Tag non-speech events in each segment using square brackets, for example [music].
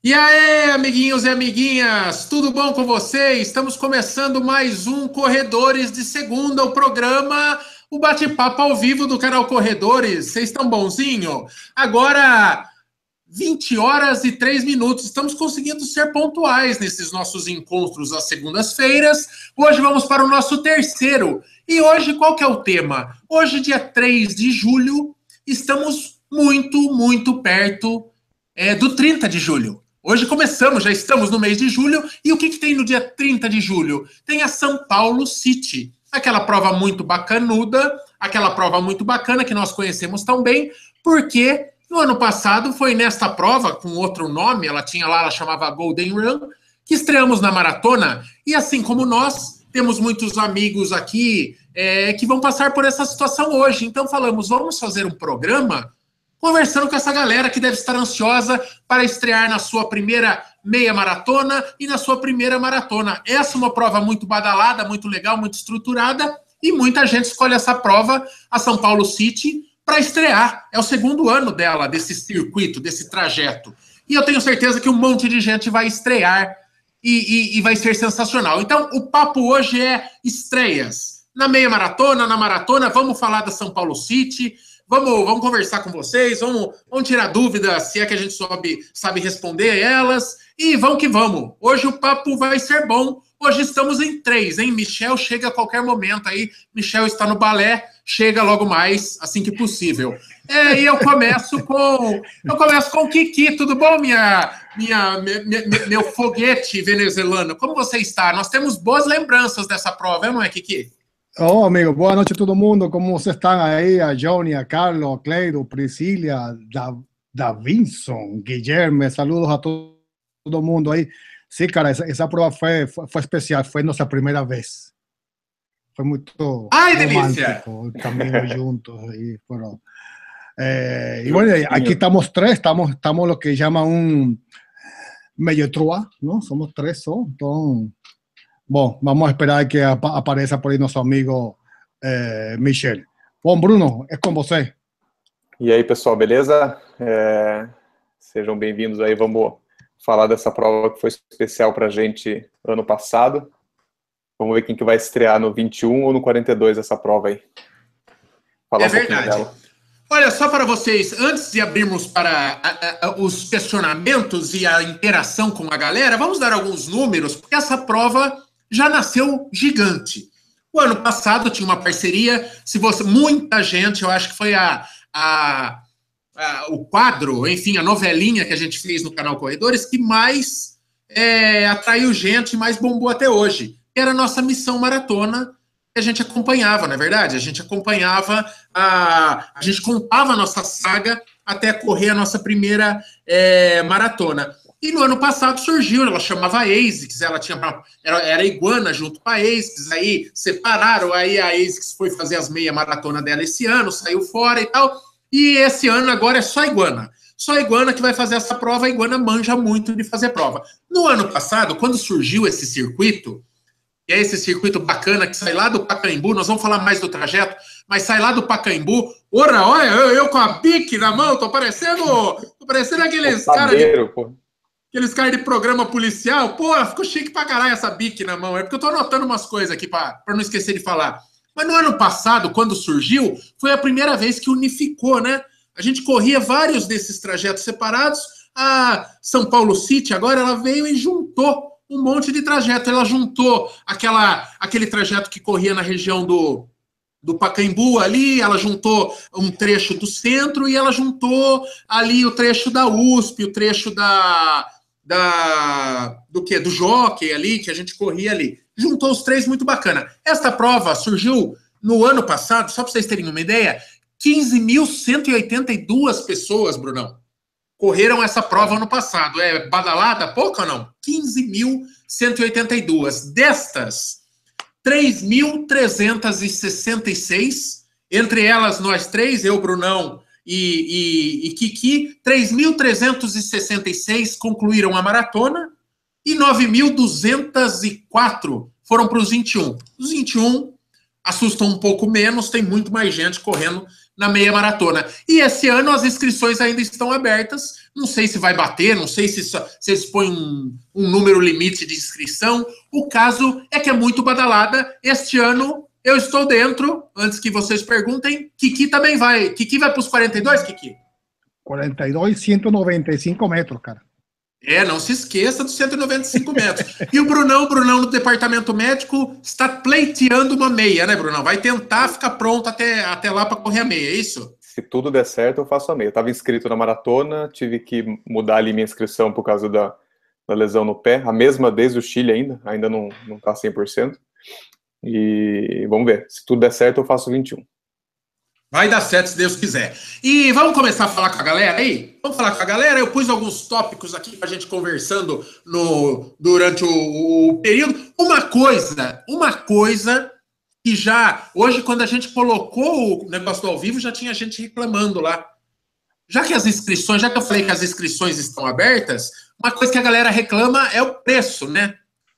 E aí, amiguinhos e amiguinhas, tudo bom com vocês? Estamos começando mais um Corredores de Segunda, o programa, o bate-papo ao vivo do canal Corredores. Vocês estão bonzinho? Agora, 20 horas e 3 minutos. Estamos conseguindo ser pontuais nesses nossos encontros às segundas-feiras. Hoje vamos para o nosso terceiro. E hoje qual que é o tema? Hoje, dia 3 de julho, estamos muito, muito perto é, do 30 de julho. Hoje começamos, já estamos no mês de julho, e o que, que tem no dia 30 de julho? Tem a São Paulo City, aquela prova muito bacanuda, aquela prova muito bacana que nós conhecemos tão bem, porque no ano passado foi nesta prova, com outro nome, ela tinha lá, ela chamava Golden Run, que estreamos na maratona, e assim como nós, temos muitos amigos aqui é, que vão passar por essa situação hoje. Então falamos, vamos fazer um programa conversando com essa galera que deve estar ansiosa para estrear na sua primeira meia maratona e na sua primeira maratona. Essa é uma prova muito badalada, muito legal, muito estruturada e muita gente escolhe essa prova, a São Paulo City, para estrear. É o segundo ano dela, desse circuito, desse trajeto. E eu tenho certeza que um monte de gente vai estrear e, e, e vai ser sensacional. Então, o papo hoje é estreias. Na meia maratona, na maratona, vamos falar da São Paulo City, Vamos, vamos conversar com vocês, vamos, vamos tirar dúvidas, se é que a gente sabe, sabe responder elas. E vamos que vamos. Hoje o papo vai ser bom. Hoje estamos em três, hein? Michel chega a qualquer momento aí. Michel está no balé, chega logo mais, assim que possível. É, e eu começo [laughs] com. Eu começo com o Kiki. Tudo bom, minha, minha, meu foguete venezuelano? Como você está? Nós temos boas lembranças dessa prova, não é, Kiki? Oh, amigo, boa noite a todo mundo. Como vocês estão aí? A Johnny, a Carlos, a Cleido, Priscila, da, Davinson, Guilherme, saludos a todo, todo mundo aí. Sí, cara, esa, esa prueba fue, fue, fue, especial, fue nuestra primera vez. Fue muy ¡Ay, delicia! Caminando juntos. Y, bueno, eh, y bueno, aquí estamos tres, estamos, estamos lo que llaman un medio trua, ¿no? Somos tres, ¿no? Entonces, Bom, vamos a esperar que ap apareça por aí nosso amigo é, Michel. Bom, Bruno, é com você. E aí, pessoal, beleza? É, sejam bem-vindos aí. Vamos falar dessa prova que foi especial para a gente ano passado. Vamos ver quem que vai estrear no 21 ou no 42 essa prova aí. Falar é um verdade. Olha, só para vocês, antes de abrirmos para a, a, os questionamentos e a interação com a galera, vamos dar alguns números, porque essa prova já nasceu gigante. O ano passado tinha uma parceria, se você muita gente, eu acho que foi a, a, a o quadro, enfim, a novelinha que a gente fez no canal Corredores que mais é, atraiu gente, mais bombou até hoje. Era a nossa missão maratona que a gente acompanhava, não é verdade? A gente acompanhava, a, a gente contava a nossa saga até correr a nossa primeira é, maratona. E no ano passado surgiu, ela chamava ASICS, ela tinha era, era iguana junto com a ASICS, aí separaram, aí a ASICS foi fazer as meia maratona dela esse ano, saiu fora e tal. E esse ano agora é só iguana. Só iguana que vai fazer essa prova, a iguana manja muito de fazer prova. No ano passado, quando surgiu esse circuito, que é esse circuito bacana que sai lá do Pacaembu, nós vamos falar mais do trajeto, mas sai lá do Pacaembu, ora, olha, eu, eu com a bique na mão, tô parecendo, tô parecendo aqueles caras de... Aqueles caras de programa policial, pô, ficou chique pra caralho essa bique na mão. É porque eu tô anotando umas coisas aqui pra não esquecer de falar. Mas no ano passado, quando surgiu, foi a primeira vez que unificou, né? A gente corria vários desses trajetos separados. A São Paulo City agora ela veio e juntou um monte de trajeto. Ela juntou aquela, aquele trajeto que corria na região do, do Pacaembu ali, ela juntou um trecho do centro e ela juntou ali o trecho da USP, o trecho da, da do que do jockey ali que a gente corria ali. Juntou os três muito bacana. Esta prova surgiu no ano passado, só para vocês terem uma ideia, 15.182 pessoas, Brunão, correram essa prova ano passado. É badalada pouco ou não? 15.182. Destas, 3.366, entre elas nós três, eu, Brunão e, e, e Kiki, 3.366 concluíram a maratona e 9.204 foram para os 21. Os 21 assustam um pouco menos, tem muito mais gente correndo na meia maratona. E esse ano as inscrições ainda estão abertas. Não sei se vai bater, não sei se, se põem um, um número limite de inscrição. O caso é que é muito badalada. Este ano eu estou dentro, antes que vocês perguntem. Kiki também vai. Kiki vai para os 42, Kiki? 42, 195 metros, cara. É, não se esqueça dos 195 metros. E o Brunão, o Brunão no departamento médico está pleiteando uma meia, né, Brunão? Vai tentar ficar pronto até, até lá para correr a meia, é isso? Se tudo der certo, eu faço a meia. Estava inscrito na maratona, tive que mudar ali minha inscrição por causa da, da lesão no pé. A mesma desde o Chile ainda, ainda não, não tá 100%. E vamos ver. Se tudo der certo, eu faço 21. Vai dar certo se Deus quiser. E vamos começar a falar com a galera aí? Vamos falar com a galera? Eu pus alguns tópicos aqui para a gente conversando no, durante o, o, período. Uma coisa, uma coisa que já. Hoje, quando a gente colocou o negócio do ao vivo, já tinha gente reclamando lá. Já que as inscrições, já que eu falei que as inscrições estão abertas, uma coisa que a galera reclama é o preço, né?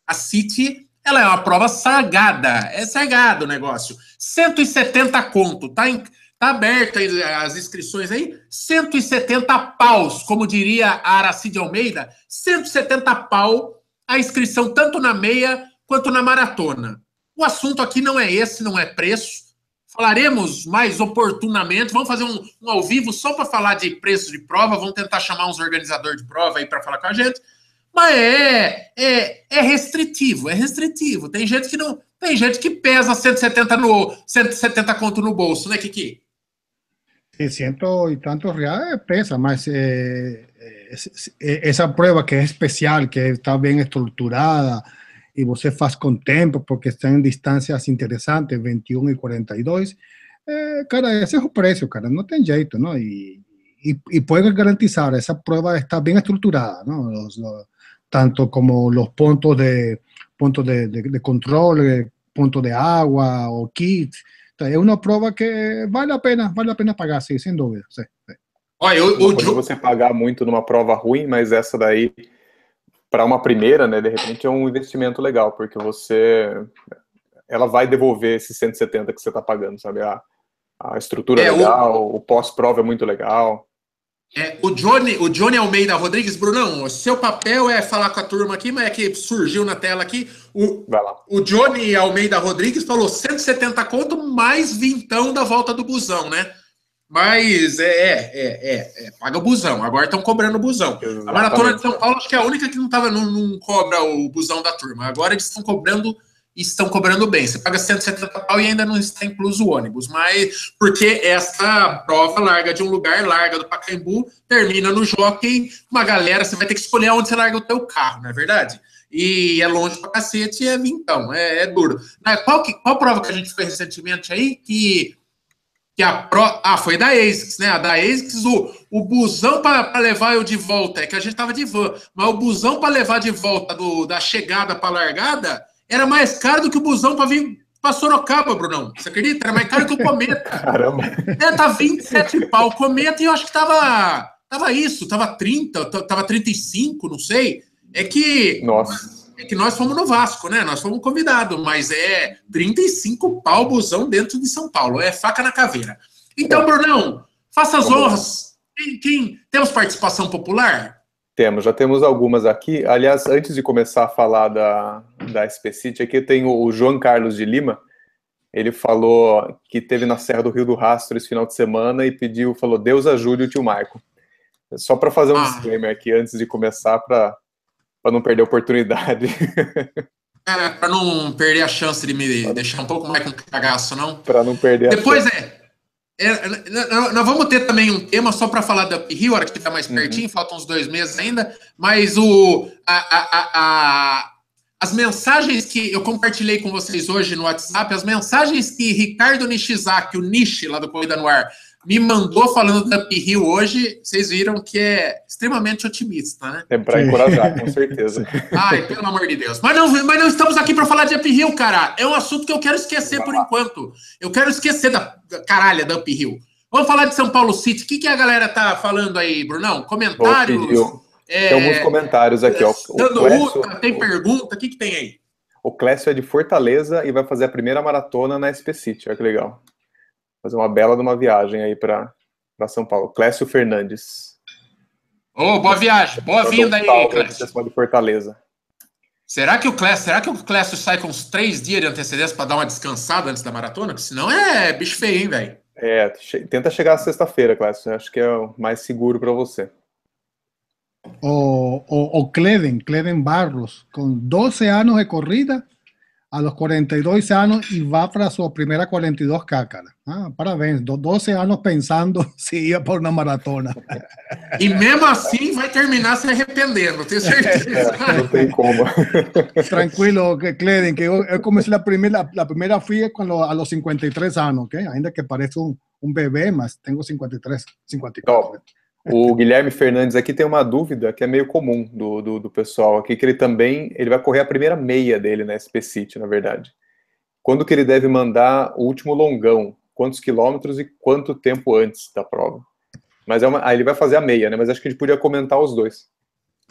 A City, ela é uma prova sagada. É sagado o negócio. 170 conto, tá em Tá aberto as inscrições aí, 170 paus, como diria a Aracide Almeida, 170 pau a inscrição tanto na meia quanto na maratona. O assunto aqui não é esse, não é preço. Falaremos mais oportunamente. Vamos fazer um, um ao vivo só para falar de preço de prova. Vamos tentar chamar uns organizadores de prova aí para falar com a gente. Mas é, é, é restritivo, é restritivo. Tem gente que não, tem gente que pesa 170 no 170 conto no bolso, né, Kiki? ciento y tantos reales pesa, más eh, esa prueba que es especial, que está bien estructurada y vos faz con tiempo porque están en distancias interesantes, 21 y 42, eh, cara, ese es el precio, cara, no ten jeito, ¿no? Y, y, y puedes garantizar, esa prueba está bien estructurada, ¿no? Tanto como los puntos de, puntos de, de, de control, eh, puntos de agua o kits, é uma prova que vale a pena, vale a pena pagar, sim, sem dúvida. Sim, sim. Olha, eu, eu, eu... você pagar muito numa prova ruim, mas essa daí, para uma primeira, né, de repente é um investimento legal, porque você, ela vai devolver esses 170 que você está pagando, sabe? A, a estrutura é, é legal, o, o pós-prova é muito legal. É, o, Johnny, o Johnny Almeida Rodrigues, Brunão, seu papel é falar com a turma aqui, mas é que surgiu na tela aqui. O, o Johnny Almeida Rodrigues falou 170 conto mais vintão da volta do busão, né? Mas é, é, é, é, é paga o busão. Agora estão cobrando o busão. Exatamente. A Maratona de São Paulo acho que é a única que não, tava, não, não cobra o busão da turma. Agora eles estão cobrando estão cobrando bem. Você paga 170 pau e ainda não está incluso o ônibus, mas porque essa prova larga de um lugar, larga do Pacaembu, termina no Jockey, uma galera, você vai ter que escolher onde você larga o teu carro, não é verdade? E é longe pra cacete e é vintão, é, é duro. Qual, que, qual prova que a gente fez recentemente aí que que a pro... Ah, foi da ASICS, né? A da ASICS, o, o busão para levar eu de volta, é que a gente tava de van, mas o busão para levar de volta do, da chegada para largada era mais caro do que o busão para vir para Sorocaba, Brunão. Você acredita? Era mais caro que o Cometa. [laughs] Caramba. É, tá 27 pau. O Cometa, e eu acho que tava, tava isso, tava 30, tava 35, não sei. É que. Nossa. É que nós fomos no Vasco, né? Nós fomos convidados, mas é 35 pau busão dentro de São Paulo. É faca na caveira. Então, é. Brunão, faça as honras. Quem, quem, temos participação popular? Temos, já temos algumas aqui. Aliás, antes de começar a falar da, da SPCity, aqui tem o João Carlos de Lima. Ele falou que teve na Serra do Rio do Rastro esse final de semana e pediu, falou, Deus ajude o tio Marco. Só para fazer um ah. disclaimer aqui antes de começar, para não perder a oportunidade. É, para não perder a chance de me deixar um pouco mais com cagaço, não? Para não perder Depois é, é, nós vamos ter também um tema só para falar da Up Hill, hora que ficar mais uhum. pertinho, uhum. faltam uns dois meses ainda, mas o, a, a, a, as mensagens que eu compartilhei com vocês hoje no WhatsApp, as mensagens que Ricardo Nishizaki, o Nishi lá do Corrida no Ar, me mandou falando da Uphill hoje, vocês viram que é extremamente otimista, né? É para encorajar, com certeza. [laughs] Ai, pelo amor de Deus. Mas não, mas não estamos aqui para falar de Uphill, cara. É um assunto que eu quero esquecer por enquanto. Eu quero esquecer da, da caralha da Uphill. Vamos falar de São Paulo City. O que, que a galera tá falando aí, Brunão? Comentários? É, tem alguns comentários aqui, ó. Dando Clécio, tem pergunta? O que, que tem aí? O Clécio é de Fortaleza e vai fazer a primeira maratona na SP City. Olha que legal. Fazer uma bela de uma viagem aí para São Paulo. Clécio Fernandes. Ô, oh, boa viagem, boa vinda aí, Clécio. de Fortaleza. Será que o Clécio, será que o Clécio sai com uns três dias de antecedência para dar uma descansada antes da maratona? Porque senão é bicho feio, hein, velho? É, tenta chegar sexta-feira, Clécio. Acho que é o mais seguro para você. O, o, o Cleden, Cleden Barros, com 12 anos de corrida, a los 42 años y va para su primera 42K, cara. Ah, parabéns, 12 anos pensando [laughs] se ia por uma maratona. E mesmo assim vai terminar se arrependendo, tenho certeza. [laughs] Não tem como. Tranquilo, Cleden, que eu, eu comecei a primeira, a primeira fui quando, a los 53 anos, ok? Ainda que parece um, um bebê, mas tenho 53, 54. Top. O Guilherme Fernandes aqui tem uma dúvida que é meio comum do, do, do, pessoal aqui, que ele também ele vai correr a primeira meia dele na SP City, na verdade. Quando que ele deve mandar o último longão? Quantos quilômetros e quanto tempo antes da prova? Mas é uma, ele vai fazer a meia, né? Mas acho que a gente podia comentar os dois.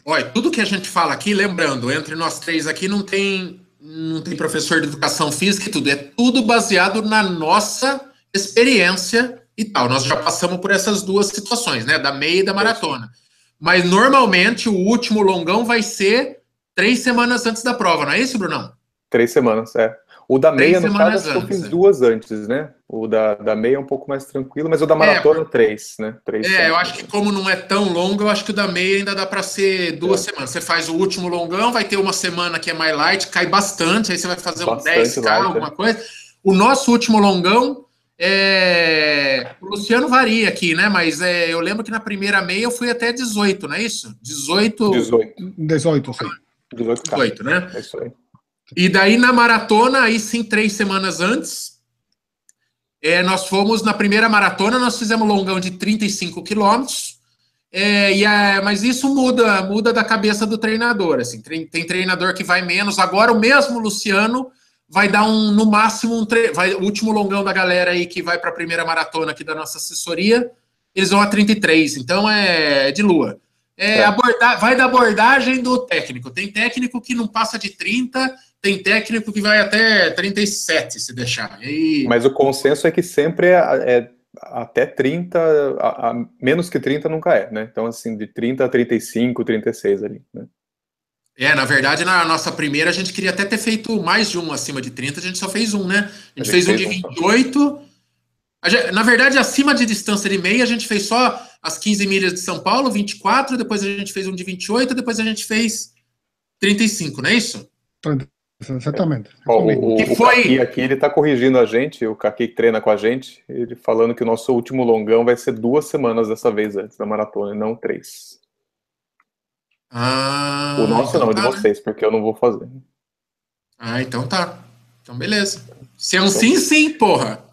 Olha, tudo que a gente fala aqui, lembrando, entre nós três aqui não tem não tem professor de educação física e tudo, é tudo baseado na nossa experiência e tal. Nós já passamos por essas duas situações, né? Da meia e da maratona. Mas normalmente o último longão vai ser três semanas antes da prova, não é isso, Brunão? Três semanas, é. O da meia, no caso, eu fiz é. duas antes, né? O da, da meia é um pouco mais tranquilo, mas o da é, maratona, é, três, né? Três é, semanas. eu acho que como não é tão longo, eu acho que o da meia ainda dá para ser duas é. semanas. Você faz o último longão, vai ter uma semana que é mais light, cai bastante, aí você vai fazer bastante um 10K, light, alguma é. coisa. O nosso último longão, é, o Luciano varia aqui, né? Mas é, eu lembro que na primeira meia eu fui até 18, não é isso? 18. 18. 18, sim. 18, 18 né? É isso aí. E daí na maratona, aí sim, três semanas antes, é, nós fomos na primeira maratona, nós fizemos longão de 35 quilômetros. É, e é, mas isso muda, muda da cabeça do treinador. Assim, tem, tem treinador que vai menos. Agora o mesmo Luciano vai dar um, no máximo, um tre... vai, o último longão da galera aí que vai para a primeira maratona aqui da nossa assessoria, eles vão a 33, então é de lua. É, é. vai da abordagem do técnico. Tem técnico que não passa de 30, tem técnico que vai até 37, se deixar. E... Mas o consenso é que sempre é, é até 30, a, a, menos que 30 nunca é, né? Então, assim, de 30 a 35, 36 ali, né? É, na verdade, na nossa primeira, a gente queria até ter feito mais de um acima de 30, a gente só fez um, né? A gente, a gente fez um de 28. Gente, na verdade, acima de distância de meia, a gente fez só as 15 milhas de São Paulo, 24, depois a gente fez um de 28, depois a gente fez 35, não é isso? Exatamente. Bom, o, o, foi... Kaki aqui, ele está corrigindo a gente, o Kaki que treina com a gente, ele falando que o nosso último longão vai ser duas semanas dessa vez antes da maratona, e não três. Ah, o nosso então não, tá, de vocês, né? porque eu não vou fazer. Ah, então tá. Então beleza. Se é um então, sim, sim, porra.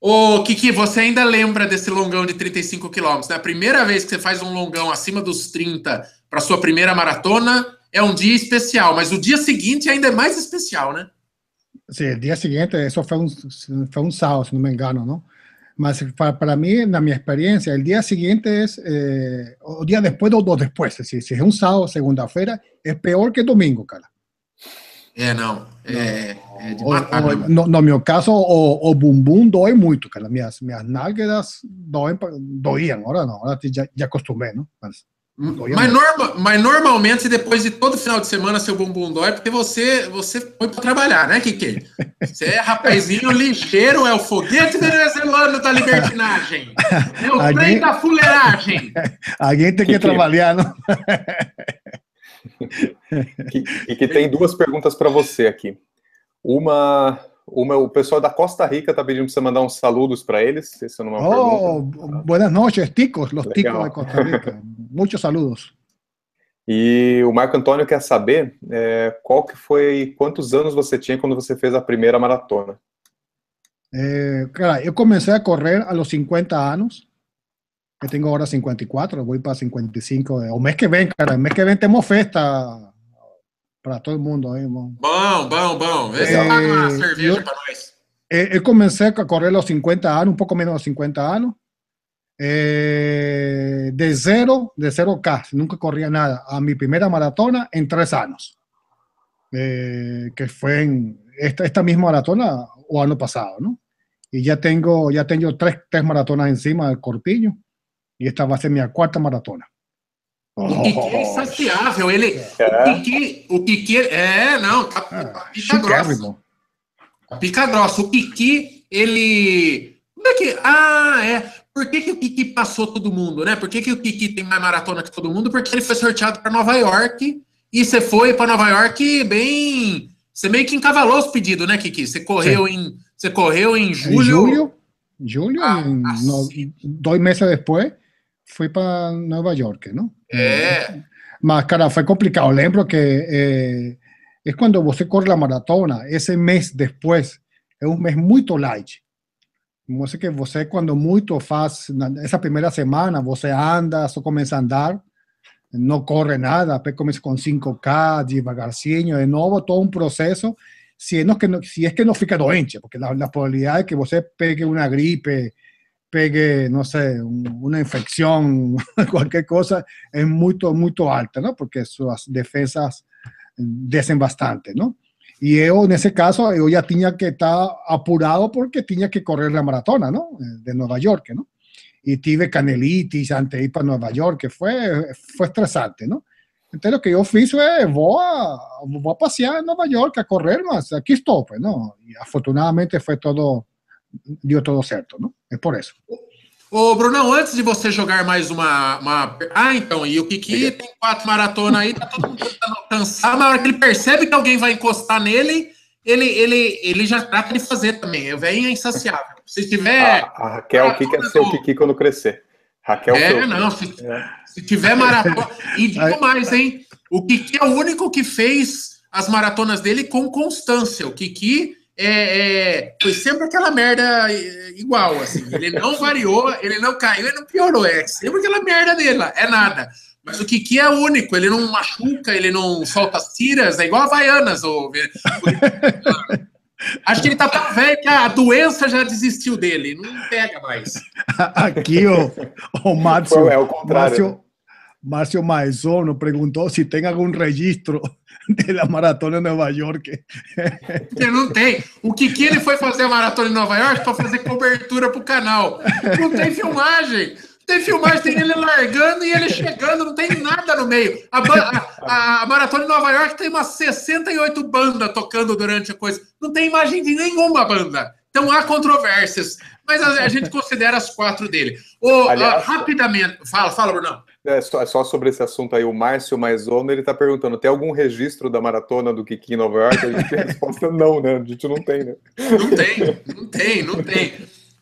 Ô, Kiki, você ainda lembra desse longão de 35 quilômetros? né? a primeira vez que você faz um longão acima dos 30 para sua primeira maratona, é um dia especial, mas o dia seguinte ainda é mais especial, né? Sim, o dia seguinte, isso foi um, foi um sábado, se não me engano, não? Mas para, para mí, en mi experiencia, el día siguiente es, eh, o día después o dos después. Si, si es un sábado, segunda-feira, es peor que domingo, cara. É, não. É, é de matar, o, o, no, no meu caso, o, o bumbum dói muito, cara. Minhas, minhas nalgas doem, doíam. Agora não, agora já, já acostumei, não? Mas, mas, norma, mas normalmente, depois de todo final de semana, seu bumbum dói, porque você, você foi para trabalhar, né, Kiki? Você é rapazinho [laughs] ligeiro, é o foguete venezuelano da libertinagem. É o trem da fuleiragem. [laughs] Alguém tem que, que trabalhar, não? [laughs] e que tem duas perguntas para você aqui. Uma uma, o pessoal da Costa Rica está pedindo para você mandar uns saludos para eles. Essa não é uma oh, pergunta. buenas noches, ticos, los Legal. ticos de Costa Rica. [laughs] Muitos saludos. E o Marco Antônio quer saber é, qual que foi, quantos anos você tinha quando você fez a primeira maratona? É, cara, eu comecei a correr aos 50 anos. Eu tenho agora 54, vou para 55. O mês que vem, cara, o mês que vem temos festa para todo mundo aí, bom. Bom, bom, bom. Esse é, uma cerveja para nós. Eu comecei a correr aos 50 anos, um pouco menos de 50 anos. É, de zero, de zero K, nunca corria nada. A minha primeira maratona em três anos. É, que foi em esta, esta mesma maratona o ano passado, não? y ya tengo, ya tengo tres, tres maratonas encima del corpiño y esta va a ser mi cuarta maratona. O Kiki é insaciável. Ele, é. O, Kiki, o Kiki. É, não, tá, tá pica grossa. Pica grossa. O Kiki, ele. Como é que. Ah, é. Por que, que o Kiki passou todo mundo, né? Por que, que o Kiki tem mais maratona que todo mundo? Porque ele foi sorteado para Nova York e você foi para Nova York bem. Você meio que encavalou os pedidos, né, Kiki? Você correu, em, você correu em julho. Em julho, julho ah, em, no, dois meses depois, fui para Nova York, ¿no? É. Mas, cara, foi complicado. Lembro que é, é quando você corre a maratona, esse mês depois, é um mês muito light. Você que você, quando muito faz, essa primeira semana, você anda, só começa a andar, não corre nada, depois começa com 5K, devagarzinho, de novo, todo um processo, se, é que não, se é que não fica doente, porque a, a probabilidade é que você pegue uma gripe, pegue, no sé, una infección, [laughs] cualquier cosa, es muy, muy alta, ¿no? Porque sus defensas descen bastante, ¿no? Y yo, en ese caso, yo ya tenía que estar apurado porque tenía que correr la maratona, ¿no? De Nueva York, ¿no? Y tuve canelitis antes de ir para Nueva York, que fue, fue estresante, ¿no? Entonces lo que yo fiz fue, voy a, voy a pasear en Nueva York, a correr más, aquí estoy, pues, ¿no? Y afortunadamente fue todo, deu tudo certo, não? É por isso. Ô, Brunão, antes de você jogar mais uma. uma... Ah, então, e o Kiki tem quatro maratonas aí, tá todo mundo tentando alcançar, mas na hora que ele percebe que alguém vai encostar nele, ele, ele, ele já trata de fazer também. O velho é insaciável. Se tiver. A, a Raquel, o que quer ser o Kiki quando crescer? Raquel. É, não. Se, é. se tiver maratona. E digo mais, hein? O Kiki é o único que fez as maratonas dele com constância. O Kiki é, é, foi sempre aquela merda igual, assim. Ele não [laughs] variou, ele não caiu, ele não piorou. É sempre aquela merda dele lá, é nada. Mas o Kiki é único, ele não machuca, ele não solta as tiras, é igual a Havaianas. Ou... Acho que ele tá tão velho que a doença já desistiu dele, não pega mais. Aqui o, o Márcio, é o contrário. Márcio, Márcio Maesono perguntou se tem algum registro [laughs] de la maratona em Nova York. Porque não tem. O que que ele foi fazer a maratona em Nova York para fazer cobertura para o canal? Não tem filmagem. Tem filmagem, tem ele largando e ele chegando, não tem nada no meio. A, a, a, maratona em Nova York tem umas 68 bandas tocando durante a coisa. Não tem imagem de nenhuma banda. Então há controvérsias. Mas a, a gente considera as quatro dele. O, Aliás, uh, rapidamente. Fala, fala, Bruno. É só, é só, sobre esse assunto aí, o Márcio Maisono, ele está perguntando: tem algum registro da maratona do Kiki em Nova York? A gente tem a resposta não, né? A gente não tem, né? Não tem, não tem, não tem.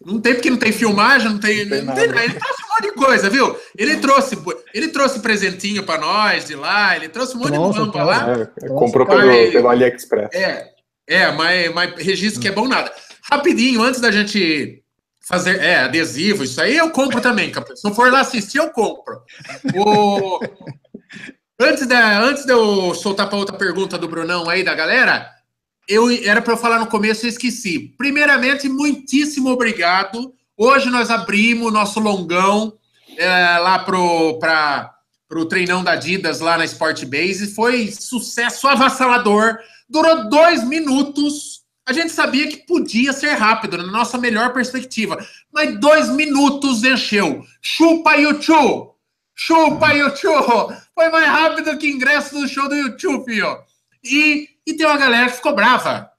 Não tem porque não tem filmagem, não tem, não tem, não tem nada. Ele trouxe um monte de coisa, viu? Ele trouxe, ele trouxe presentinho para nós de lá, ele trouxe um monte Nossa, de bamba lá. É, comprou pelo, mas, pelo AliExpress. É, é mas, mas registro que é bom nada. Rapidinho, antes da gente fazer é, adesivo, isso aí eu compro também, Se não for lá assistir, eu compro. O... antes, da, antes de eu soltar para outra pergunta do Brunão aí, da galera, eu era para eu falar no começo e esqueci. Primeiramente, muitíssimo obrigado. Hoje nós abrimos nosso longão é, lá para o treinão da Adidas lá na Sport Base. Foi sucesso avassalador. Durou dois minutos a gente sabia que podia ser rápido, na nossa melhor perspectiva. Mas dois minutos encheu. Chupa YouTube! Chupa YouTube! Foi mais rápido que ingresso do show do YouTube, filho. E, e tem uma galera que ficou brava.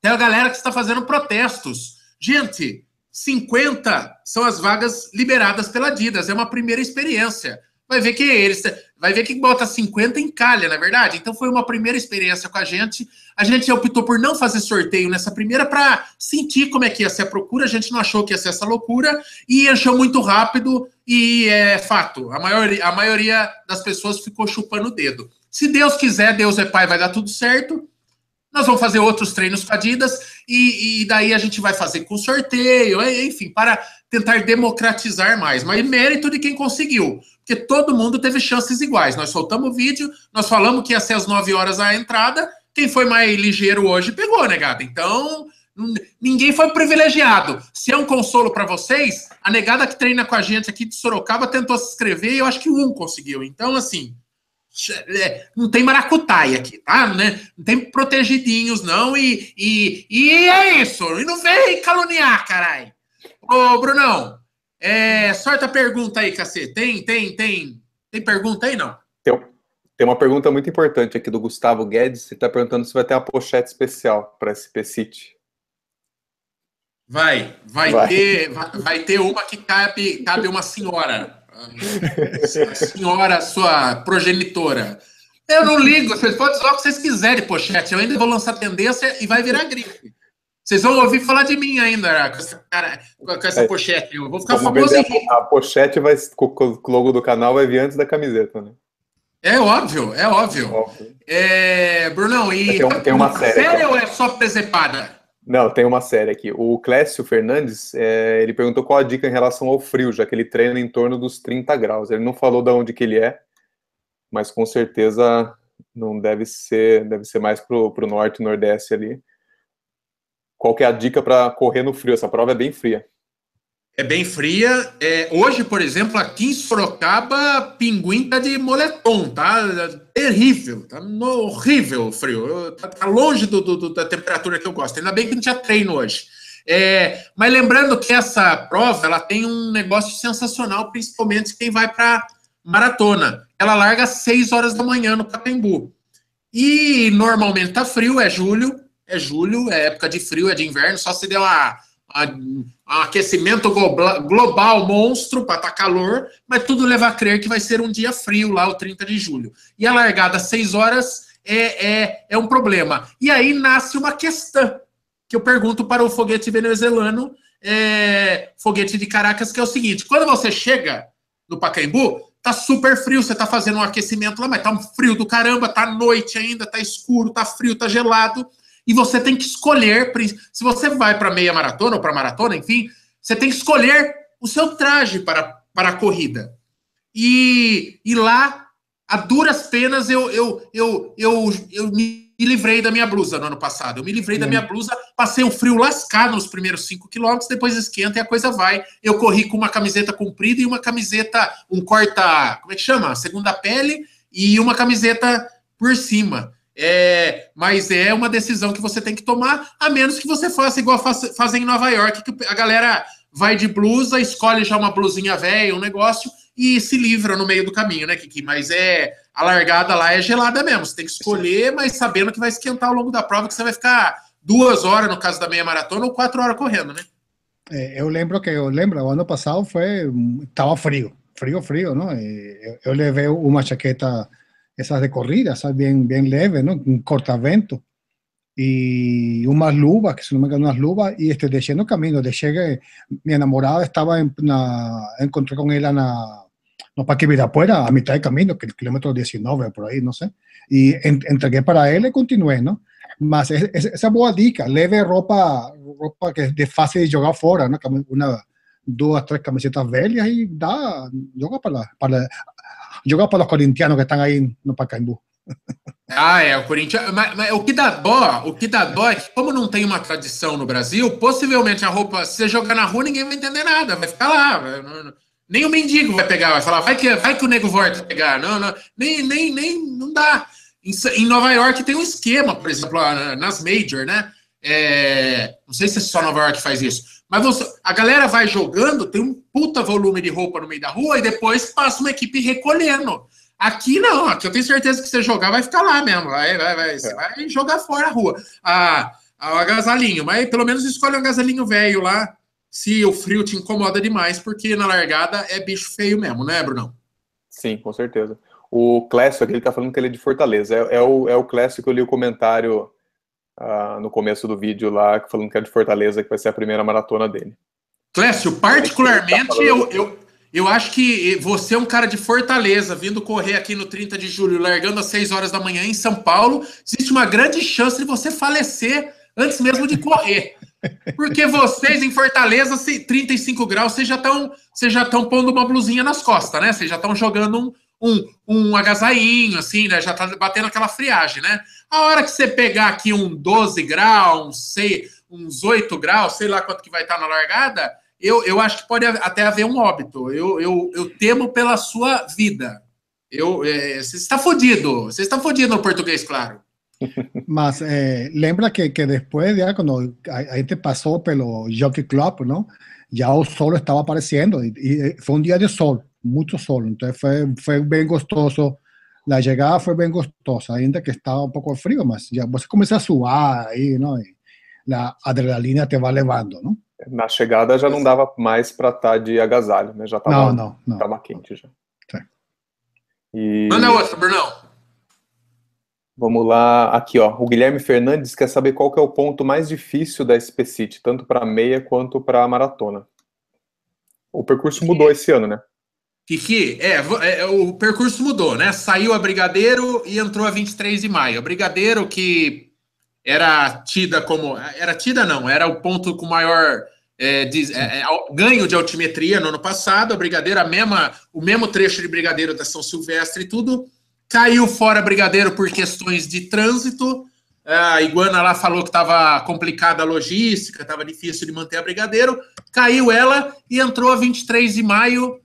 Tem uma galera que está fazendo protestos. Gente, 50 são as vagas liberadas pela Adidas. É uma primeira experiência vai ver que eles vai ver que bota 50 em calha, na é verdade. Então foi uma primeira experiência com a gente. A gente optou por não fazer sorteio nessa primeira para sentir como é que ia ser a procura. A gente não achou que ia ser essa loucura e encheu muito rápido e é fato. A maioria, a maioria das pessoas ficou chupando o dedo. Se Deus quiser, Deus é pai, vai dar tudo certo. Nós vamos fazer outros treinos com e, e daí a gente vai fazer com sorteio, enfim, para tentar democratizar mais. Mas mérito de quem conseguiu porque todo mundo teve chances iguais. Nós soltamos o vídeo, nós falamos que ia ser às 9 horas a entrada. Quem foi mais ligeiro hoje pegou, negada. Então, ninguém foi privilegiado. Se é um consolo para vocês, a negada que treina com a gente aqui de Sorocaba tentou se inscrever e eu acho que um conseguiu. Então, assim, é, não tem maracutaia aqui, tá? Né? Não tem protegidinhos, não, e, e, e é isso. E não vem caluniar, caralho. Ô, Brunão, é, sorte a pergunta aí, cacete. Tem, tem, tem, tem pergunta aí, não? Tem, tem uma pergunta muito importante aqui do Gustavo Guedes. Ele está perguntando se vai ter uma pochete especial para SP City. Vai, vai, vai, ter, vai, vai, ter uma que cabe, cabe uma senhora. A senhora, sua progenitora. Eu não ligo, vocês podem usar o que vocês quiserem, pochete. Eu ainda vou lançar tendência e vai virar grife. Vocês vão ouvir falar de mim ainda com essa, cara, com essa é. pochete. Eu vou ficar Vamos famoso em... A pochete vai, o logo do canal vai vir antes da camiseta, né? É óbvio, é óbvio. óbvio. É, Brunão, e tem, tem uma série, série ou é só presepada? Não, tem uma série aqui. O Clécio Fernandes, é, ele perguntou qual a dica em relação ao frio, já que ele treina em torno dos 30 graus. Ele não falou de onde que ele é, mas com certeza não deve ser, deve ser mais pro, pro norte, nordeste ali. Qual que é a dica para correr no frio? Essa prova é bem fria. É bem fria. É, hoje, por exemplo, aqui em Sorocaba, pinguim tá de moletom, tá? terrível, tá horrível o frio. Tá, tá longe do, do, da temperatura que eu gosto. Ainda bem que não tinha treino hoje. É, mas lembrando que essa prova ela tem um negócio sensacional, principalmente quem vai para maratona. Ela larga às 6 horas da manhã no Pacaembu. E normalmente tá frio, é julho é julho, é época de frio, é de inverno, só se der uma, uma, um aquecimento global monstro para estar tá calor, mas tudo leva a crer que vai ser um dia frio lá, o 30 de julho. E a largada às 6 horas é, é, é um problema. E aí nasce uma questão que eu pergunto para o foguete venezuelano, é, foguete de Caracas, que é o seguinte: quando você chega no Pacaembu, tá super frio, você tá fazendo um aquecimento lá, mas tá um frio do caramba, tá noite ainda, tá escuro, tá frio, tá gelado e você tem que escolher. Se você vai para meia maratona ou para maratona, enfim, você tem que escolher o seu traje para, para a corrida. E, e lá, a duras penas, eu, eu, eu, eu, eu me livrei da minha blusa no ano passado. Eu me livrei da minha blusa, passei um frio lascado nos primeiros cinco quilômetros, depois esquenta e a coisa vai. Eu corri com uma camiseta comprida e uma camiseta, um corta, como é que chama? Segunda pele e uma camiseta por cima. É, mas é uma decisão que você tem que tomar, a menos que você faça igual faz, fazem em Nova York, que a galera vai de blusa, escolhe já uma blusinha velha, um negócio, e se livra no meio do caminho, né, Kiki? Mas é a largada lá é gelada mesmo. Você tem que escolher, mas sabendo que vai esquentar ao longo da prova, que você vai ficar duas horas, no caso da meia maratona, ou quatro horas correndo, né? É, eu lembro que eu lembro, o ano passado foi. Estava frio, frio, frio, não? Eu, eu levei uma jaqueta esas de corrida, esas bien, bien leves, ¿no? Un cortavento y unas luvas, que se no me quedan unas luvas, y este, de lleno camino, de llegue, mi enamorada estaba, en, na, encontré con ella na, no para que Virapuera, a mitad de camino, que el kilómetro 19, por ahí, no sé, y en, entregué para él y continué, ¿no? Más es, es, esa boa dica, leve ropa, ropa que es de fácil de jogar fora, ¿no? Una, dos, tres camisetas velhas y da, joga para, para jogar para os corintianos que estão aí no Pacaembu. Ah, é, o Corinthians. Mas, mas, o que dá dó, o que dá dó é que, como não tem uma tradição no Brasil, possivelmente a roupa, se você jogar na rua, ninguém vai entender nada, vai ficar lá. Vai, nem o mendigo vai pegar, vai falar, vai que, vai que o nego volta pegar. Não, não, nem, nem, nem, não dá. Em, em Nova York tem um esquema, por exemplo, nas Major, né? É, não sei se só Nova York faz isso mas você, a galera vai jogando, tem um puta volume de roupa no meio da rua e depois passa uma equipe recolhendo. Aqui não, aqui eu tenho certeza que você jogar vai ficar lá mesmo. Vai, vai, vai, você é. vai jogar fora a rua. A, a agasalinho, mas pelo menos escolhe um agasalinho velho lá, se o frio te incomoda demais, porque na largada é bicho feio mesmo, né, Brunão? Sim, com certeza. O Clécio aqui, ele tá falando que ele é de Fortaleza. É, é o, é o Clécio que eu li o comentário uh, no começo do vídeo lá, falando que é de Fortaleza, que vai ser a primeira maratona dele. Clécio, particularmente, tá eu, eu, eu acho que você é um cara de Fortaleza, vindo correr aqui no 30 de julho, largando às 6 horas da manhã em São Paulo, existe uma grande chance de você falecer antes mesmo de correr. Porque vocês em Fortaleza, 35 graus, vocês já estão vocês já estão pondo uma blusinha nas costas, né? Vocês já estão jogando um, um, um agasalhinho, assim, né? Já tá batendo aquela friagem, né? A hora que você pegar aqui um 12 graus, sei, uns 8 graus, sei lá quanto que vai estar na largada, eu, eu acho que pode até haver um óbito. Eu, eu, eu temo pela sua vida. Eu, é, você está fodido, você está fodido no português, claro. [laughs] Mas eh, lembra que, que después, ya cuando a, gente pasó pelo Jockey Club, ¿no? Ya el sol estaba apareciendo y, y, fue un día de sol, mucho sol, entonces fue, fue bien gostoso. La llegada fue bien gostosa, hay gente que estaba un poco frío, más ya vos comienza a suar ahí, ¿no? Y la adrenalina te va levando, ¿no? Na chegada já não dava mais para estar tá de agasalho, né? Já estava não, não, não. Tava quente já. Sim. E... Manda outra, Brunão. Vamos lá, aqui ó, o Guilherme Fernandes quer saber qual que é o ponto mais difícil da SP City, tanto para meia quanto para maratona. O percurso mudou esse ano, né? Kiki, é, é, o percurso mudou, né? Saiu a Brigadeiro e entrou a 23 de maio. A Brigadeiro que era tida como, era tida não, era o ponto com maior é, de, é, é ganho de altimetria no ano passado. A Brigadeiro, a mesma, o mesmo trecho de Brigadeiro da São Silvestre e tudo Caiu fora Brigadeiro por questões de trânsito. A Iguana lá falou que estava complicada a logística, estava difícil de manter a Brigadeiro. Caiu ela e entrou a 23 de maio.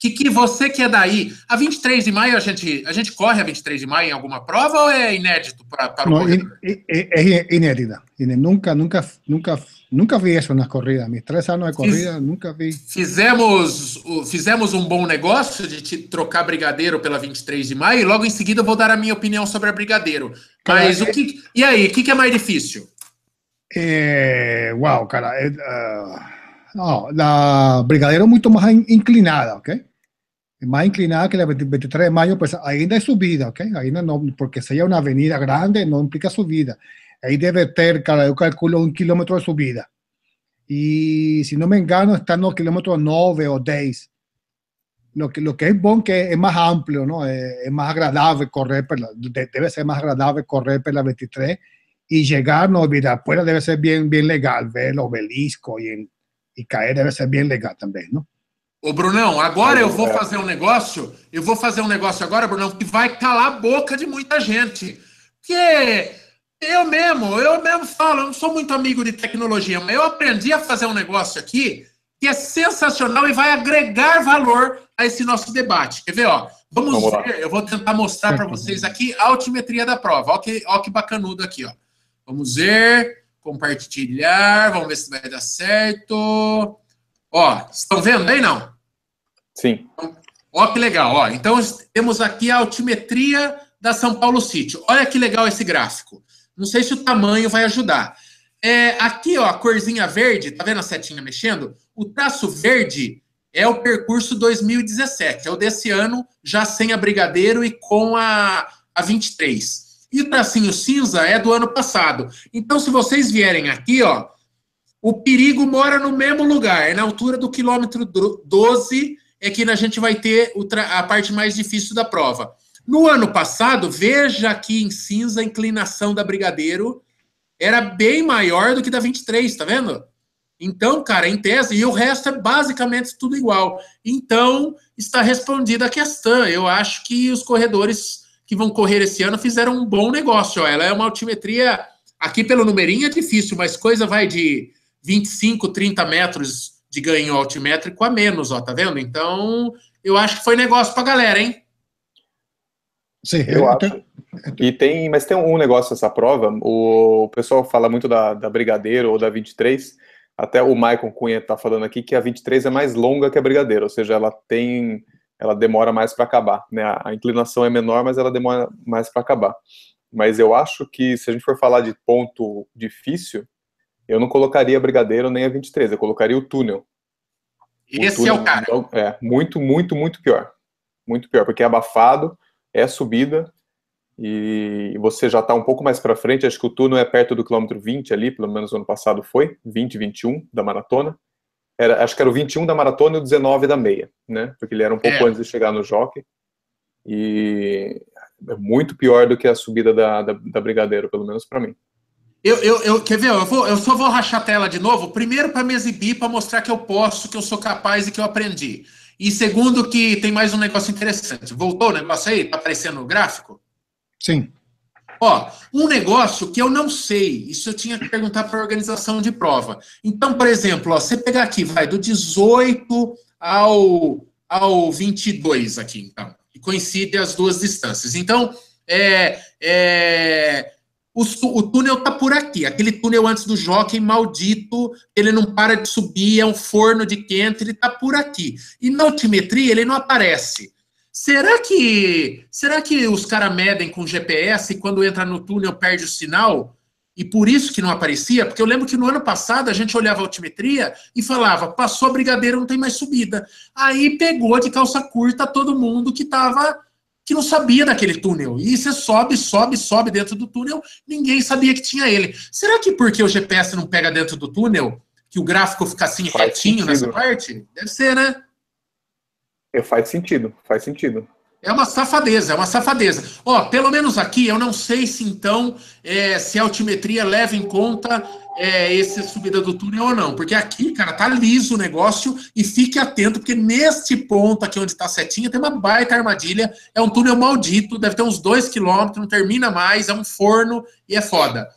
Que você que é daí, a 23 de maio a gente, a gente corre a 23 de maio em alguma prova ou é inédito para, para o Não, corredor? É, é, é inédita. Nunca, nunca, nunca Nunca vi isso nas corridas. Mis três anos de corrida, Fiz, nunca vi. Fizemos, fizemos um bom negócio de te trocar Brigadeiro pela 23 de maio e logo em seguida eu vou dar a minha opinião sobre a Brigadeiro. Mas cara, o que. E aí, o que, é mais difícil? É, uau, cara. É, uh, a Brigadeiro é muito mais inclinada, ok? Mais inclinada que a 23 de maio, pues ainda é subida, ok? Ainda não, porque seja uma avenida grande, não implica subida. Ahí debe cara, yo calculo un kilómetro de subida. Y si no me engano, están los kilómetros 9 o 10. Lo que, lo que es bon que es más amplio, ¿no? Es, es más agradable correr, por la, debe ser más agradable correr por la 23 y llegar, no olvidar, fuera debe ser bien, bien legal, ver el obelisco y, en, e cair deve ser bem legal também, não? Ô, Brunão, agora eu vou fazer um negócio, eu vou fazer um negócio agora, Brunão, que vai calar a boca de muita gente. Porque eu mesmo, eu mesmo falo, eu não sou muito amigo de tecnologia, mas eu aprendi a fazer um negócio aqui que é sensacional e vai agregar valor a esse nosso debate. Quer ver, ó? Vamos, Vamos ver, lá. eu vou tentar mostrar para vocês aqui a altimetria da prova. Ó que, que bacanudo aqui, ó. Vamos ver, compartilhar, vamos ver se vai dar certo. Ó, estão vendo aí, não? Sim. Ó que legal, ó. Então, temos aqui a altimetria da São Paulo City. Olha que legal esse gráfico. Não sei se o tamanho vai ajudar. É, aqui, ó, a corzinha verde, tá vendo a setinha mexendo? O traço verde é o percurso 2017, é o desse ano, já sem a Brigadeiro e com a, a 23. E o tracinho cinza é do ano passado. Então, se vocês vierem aqui, ó, o perigo mora no mesmo lugar, é na altura do quilômetro 12, é que a gente vai ter a parte mais difícil da prova. No ano passado, veja aqui em cinza a inclinação da Brigadeiro era bem maior do que da 23, tá vendo? Então, cara, em tese, e o resto é basicamente tudo igual. Então, está respondida a questão. Eu acho que os corredores que vão correr esse ano fizeram um bom negócio. Ela é uma altimetria, aqui pelo numerinho é difícil, mas coisa vai de 25, 30 metros de ganho altimétrico a menos, ó, tá vendo? Então, eu acho que foi negócio pra galera, hein? Sim, eu, eu acho. E tem, mas tem um negócio nessa prova, o, pessoal fala muito da, da Brigadeiro ou da 23, até o Maicon Cunha está falando aqui que a 23 é mais longa que a Brigadeiro, ou seja, ela tem, ela demora mais para acabar, né? A inclinação é menor, mas ela demora mais para acabar. Mas eu acho que se a gente for falar de ponto difícil, eu não colocaria a Brigadeiro nem a 23, eu colocaria o túnel. Esse túnel, é o cara. Então, é, muito, muito, muito pior. Muito pior, porque é abafado, é subida e você já está um pouco mais para frente. Acho que o túnel é perto do quilômetro 20 ali, pelo menos no ano passado foi, 20, 21 da maratona. Era, acho que era o 21 da maratona e o 19 da meia, né? Porque ele era um pouco é. antes de chegar no jockey. E é muito pior do que a subida da, da, da Brigadeiro, pelo menos para mim. Eu, eu, eu, quer ver? Eu, vou, eu só vou rachar a tela de novo. Primeiro, para me exibir, para mostrar que eu posso, que eu sou capaz e que eu aprendi. E segundo, que tem mais um negócio interessante. Voltou o negócio aí? Está aparecendo o gráfico? Sim. Ó, um negócio que eu não sei, isso eu tinha que perguntar para a organização de prova. Então, por exemplo, ó, você pegar aqui, vai do 18 ao, ao 22 aqui, então. e coincide as duas distâncias. Então, é, é, o, o, túnel está por aqui, aquele túnel antes do jockey maldito, ele não para de subir, é um forno de quente, ele está por aqui. E na altimetria ele não aparece. Será que será que os caras medem com GPS e quando entra no túnel perde o sinal? E por isso que não aparecia? Porque eu lembro que no ano passado a gente olhava a altimetria e falava, passou a Brigadeiro, não tem mais subida. Aí pegou de calça curta todo mundo que tava que não sabia daquele túnel. E você sobe, sobe, sobe dentro do túnel, ninguém sabia que tinha ele. Será que porque o GPS não pega dentro do túnel, que o gráfico fica assim faz retinho sentido. nessa parte? Deve ser, né? É, faz sentido, faz sentido. É uma safadeza, é uma safadeza. Ó, pelo menos aqui, eu não sei se então é, se a altimetria leva em conta é, essa subida do túnel ou não. Porque aqui, cara, tá liso o negócio e fique atento, porque neste ponto aqui onde tá a setinha tem uma baita armadilha. É um túnel maldito, deve ter uns dois quilômetros, não termina mais, é um forno e é foda.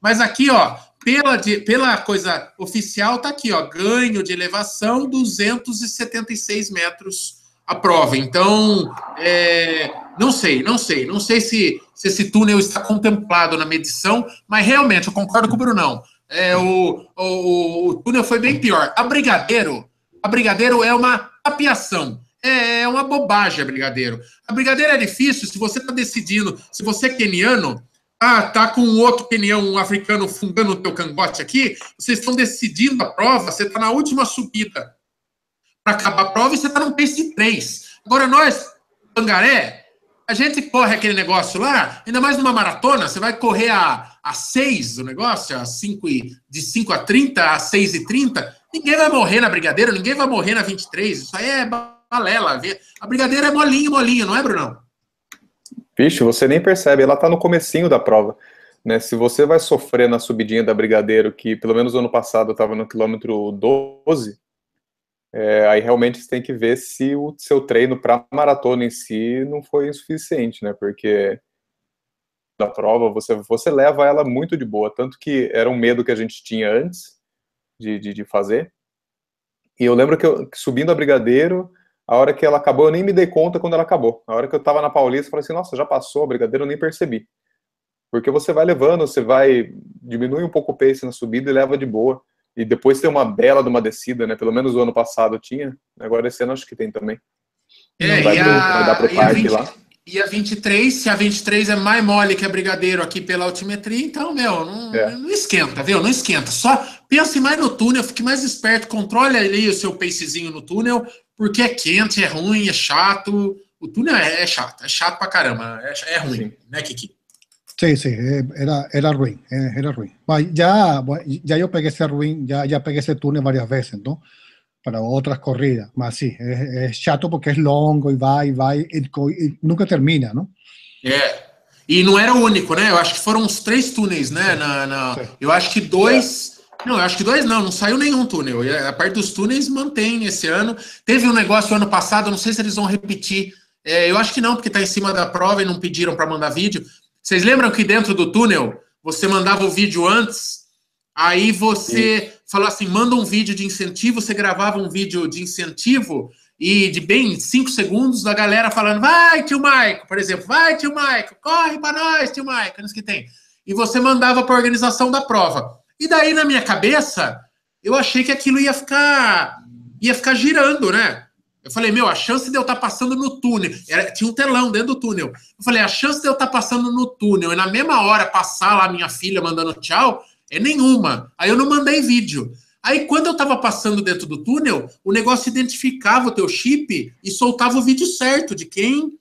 Mas aqui, ó, pela, pela coisa oficial, tá aqui, ó, ganho de elevação 276 metros a prova. Então, é, não sei, não sei, não sei se, se esse túnel está contemplado na medição, mas realmente eu concordo com o Brunão. É, o, o, o túnel foi bem pior. A Brigadeiro, a Brigadeiro é uma apiação. É, é uma bobagem a Brigadeiro. A Brigadeiro é difícil se você está decidindo, se você é keniano, ah, tá com outro keniano, um africano fundando o teu cangote aqui, vocês estão decidindo a prova, você está na última subida para acabar a prova e você está num pace de três. Agora, nós, Pangaré, a gente corre aquele negócio lá, ainda mais numa maratona, você vai correr a, a 6 do negócio, a 5 e, de 5 a 30, a 6 e 30, ninguém vai morrer na Brigadeira, ninguém vai morrer na 23, isso aí é balela. A Brigadeira é molinho, molinho, não é, Brunão? Vixe, você nem percebe, ela está no comecinho da prova. Né, se você vai sofrer na subidinha da Brigadeiro, que pelo menos ano passado estava no quilômetro 12, é, aí realmente você tem que ver se o seu treino para maratona em si não foi insuficiente, né? Porque da prova você, você leva ela muito de boa, tanto que era um medo que a gente tinha antes de, de, de fazer. E eu lembro que, eu, subindo a Brigadeiro, a hora que ela acabou, eu nem me dei conta quando ela acabou. A hora que eu tava na Paulista, eu falei assim, nossa, já passou a Brigadeiro, eu nem percebi. Porque você vai levando, você vai, diminui um pouco o pace na subida e leva de boa. E depois tem uma bela de uma descida, né? Pelo menos o ano passado tinha. Agora esse ano acho que tem também. É, vai, e, pro, a, vai dar pro parque e, a 20, lá. e a 23, se a 23 é mais mole que a Brigadeiro aqui pela altimetria, então, meu, não, é. não esquenta, viu? Não esquenta. Só pense mais no túnel, fique mais esperto, controle ali o seu pacezinho no túnel, porque é quente, é ruim, é chato. O túnel é, é chato, é chato pra caramba, é, é ruim, Sim. né, Kiki? Sí, sí, eh, era, era ruin, eh, era ruin. Ya, ya yo pegué ese ruin, ya, ya pegué ese túnel varias veces, ¿no? Para otras corridas, más sí, es, es chato porque es longo e vai, e vai, e, e nunca termina, não? É, e não era o único, né? Eu acho que foram uns três túneis, né? Na, na eu acho que dois. Não, eu acho que dois não, não saiu nenhum túnel. A parte dos túneis mantém esse ano. Teve um negócio ano passado, não sei se eles vão repetir. É, eu acho que não, porque está em cima da prova e não pediram para mandar vídeo. Vocês lembram que dentro do túnel você mandava o vídeo antes? Aí você Sim. falou assim: manda um vídeo de incentivo, você gravava um vídeo de incentivo e de bem cinco segundos da galera falando: vai, tio Maico, por exemplo, vai, tio Maico, corre para nós, tio Maico, não que tem. E você mandava para a organização da prova. E daí, na minha cabeça, eu achei que aquilo ia ficar ia ficar girando, né? Eu falei, meu, a chance de eu estar tá passando no túnel. Era, tinha um telão dentro do túnel. Eu falei, a chance de eu estar tá passando no túnel e na mesma hora passar lá minha filha mandando tchau é nenhuma. Aí eu não mandei vídeo. Aí quando eu estava passando dentro do túnel, o negócio identificava o teu chip e soltava o vídeo certo de quem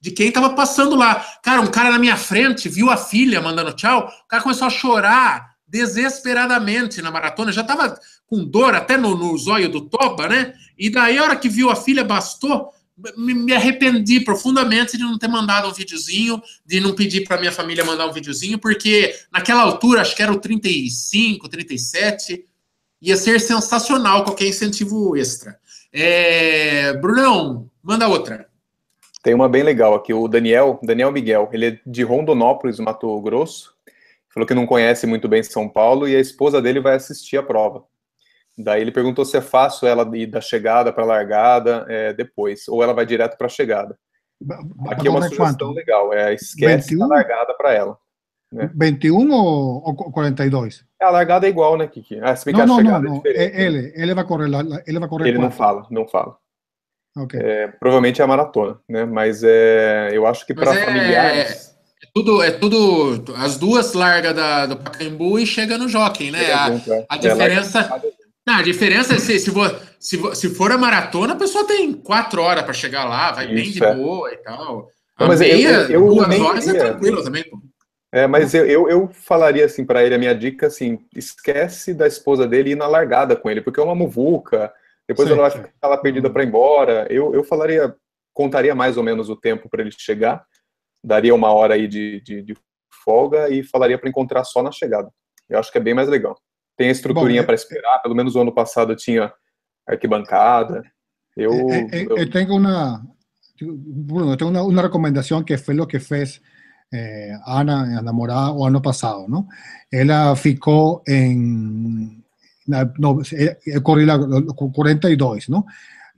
de quem estava passando lá. Cara, um cara na minha frente viu a filha mandando tchau, o cara começou a chorar desesperadamente na maratona, já estava com dor até no, no zóio do toba, né? E daí, a hora que viu a filha, bastou, me, me arrependi profundamente de não ter mandado um videozinho, de não pedir para minha família mandar um videozinho, porque naquela altura, acho que era o 35, 37, ia ser sensacional qualquer incentivo extra. É, Brunão, manda outra. Tem uma bem legal aqui, o Daniel, Daniel Miguel, ele é de Rondonópolis, Mato Grosso, falou que não conhece muito bem São Paulo e a esposa dele vai assistir a prova. Daí ele perguntou se é fácil ela ir da chegada para a largada é, depois, ou ela vai direto para a chegada. Aqui é uma sugestão quanto? legal, é esquece 21? a largada para ela. Né? 21 ou, ou 42? A largada é igual, né, Kiki? Ah, se não, não, não, não. É ele, ele vai correr, ele vai correr Ele quanto? não fala, não fala. Okay. É, provavelmente é a maratona, né? Mas é, eu acho que para é, familiares. Tudo, é tudo. As duas larga da, do Pacaembu e chega no Jockey, né? A, é. a, diferença. Não, a diferença é se, se, for, se, se for a maratona, a pessoa tem quatro horas para chegar lá, vai Isso, bem de é. boa e tal. A mas meia, eu, eu, eu duas horas é tranquilo também, pô. É, mas eu, eu, eu falaria assim para ele, a minha dica assim, esquece da esposa dele ir na largada com ele, porque é uma muvuca, depois sim, ela vai ficar lá perdida para ir embora. Eu, eu falaria, contaria mais ou menos o tempo para ele chegar, daria uma hora aí de, de, de folga e falaria para encontrar só na chegada. Eu acho que é bem mais legal tem a estruturinha para esperar, pelo menos o ano passado tinha arquibancada. Eu, eu, eu tenho uma Bruno, tenho uma, uma recomendação que foi o que fez eh, Ana, a namorada, o ano passado, não? Ela ficou em na, no, eu corri la 42, ¿no?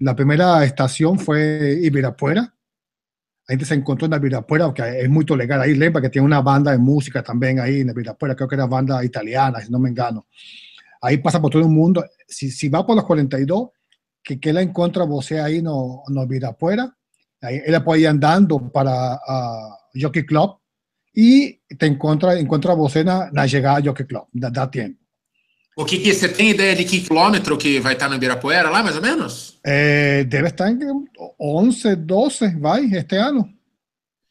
La primera estación fue Ibirapuera, a gente se encontrou na Ibirapuera, que é muito legal aí, lembra que tem uma banda de música também aí na Ibirapuera, creo que era banda italiana, se não me engano. Aí passa por todo o mundo. Se, se vai por los 42, que, que ela encontra você aí no, no Ibirapuera, aí ela pode ir andando para a Jockey Club e te encontra, encontra você na, na chegada ao Jockey Club, dá, dá tempo. O que, que, você tem ideia de que quilômetro que vai estar no Ibirapuera lá, mais ou menos? É, deve estar em 11, 12, vai, este ano.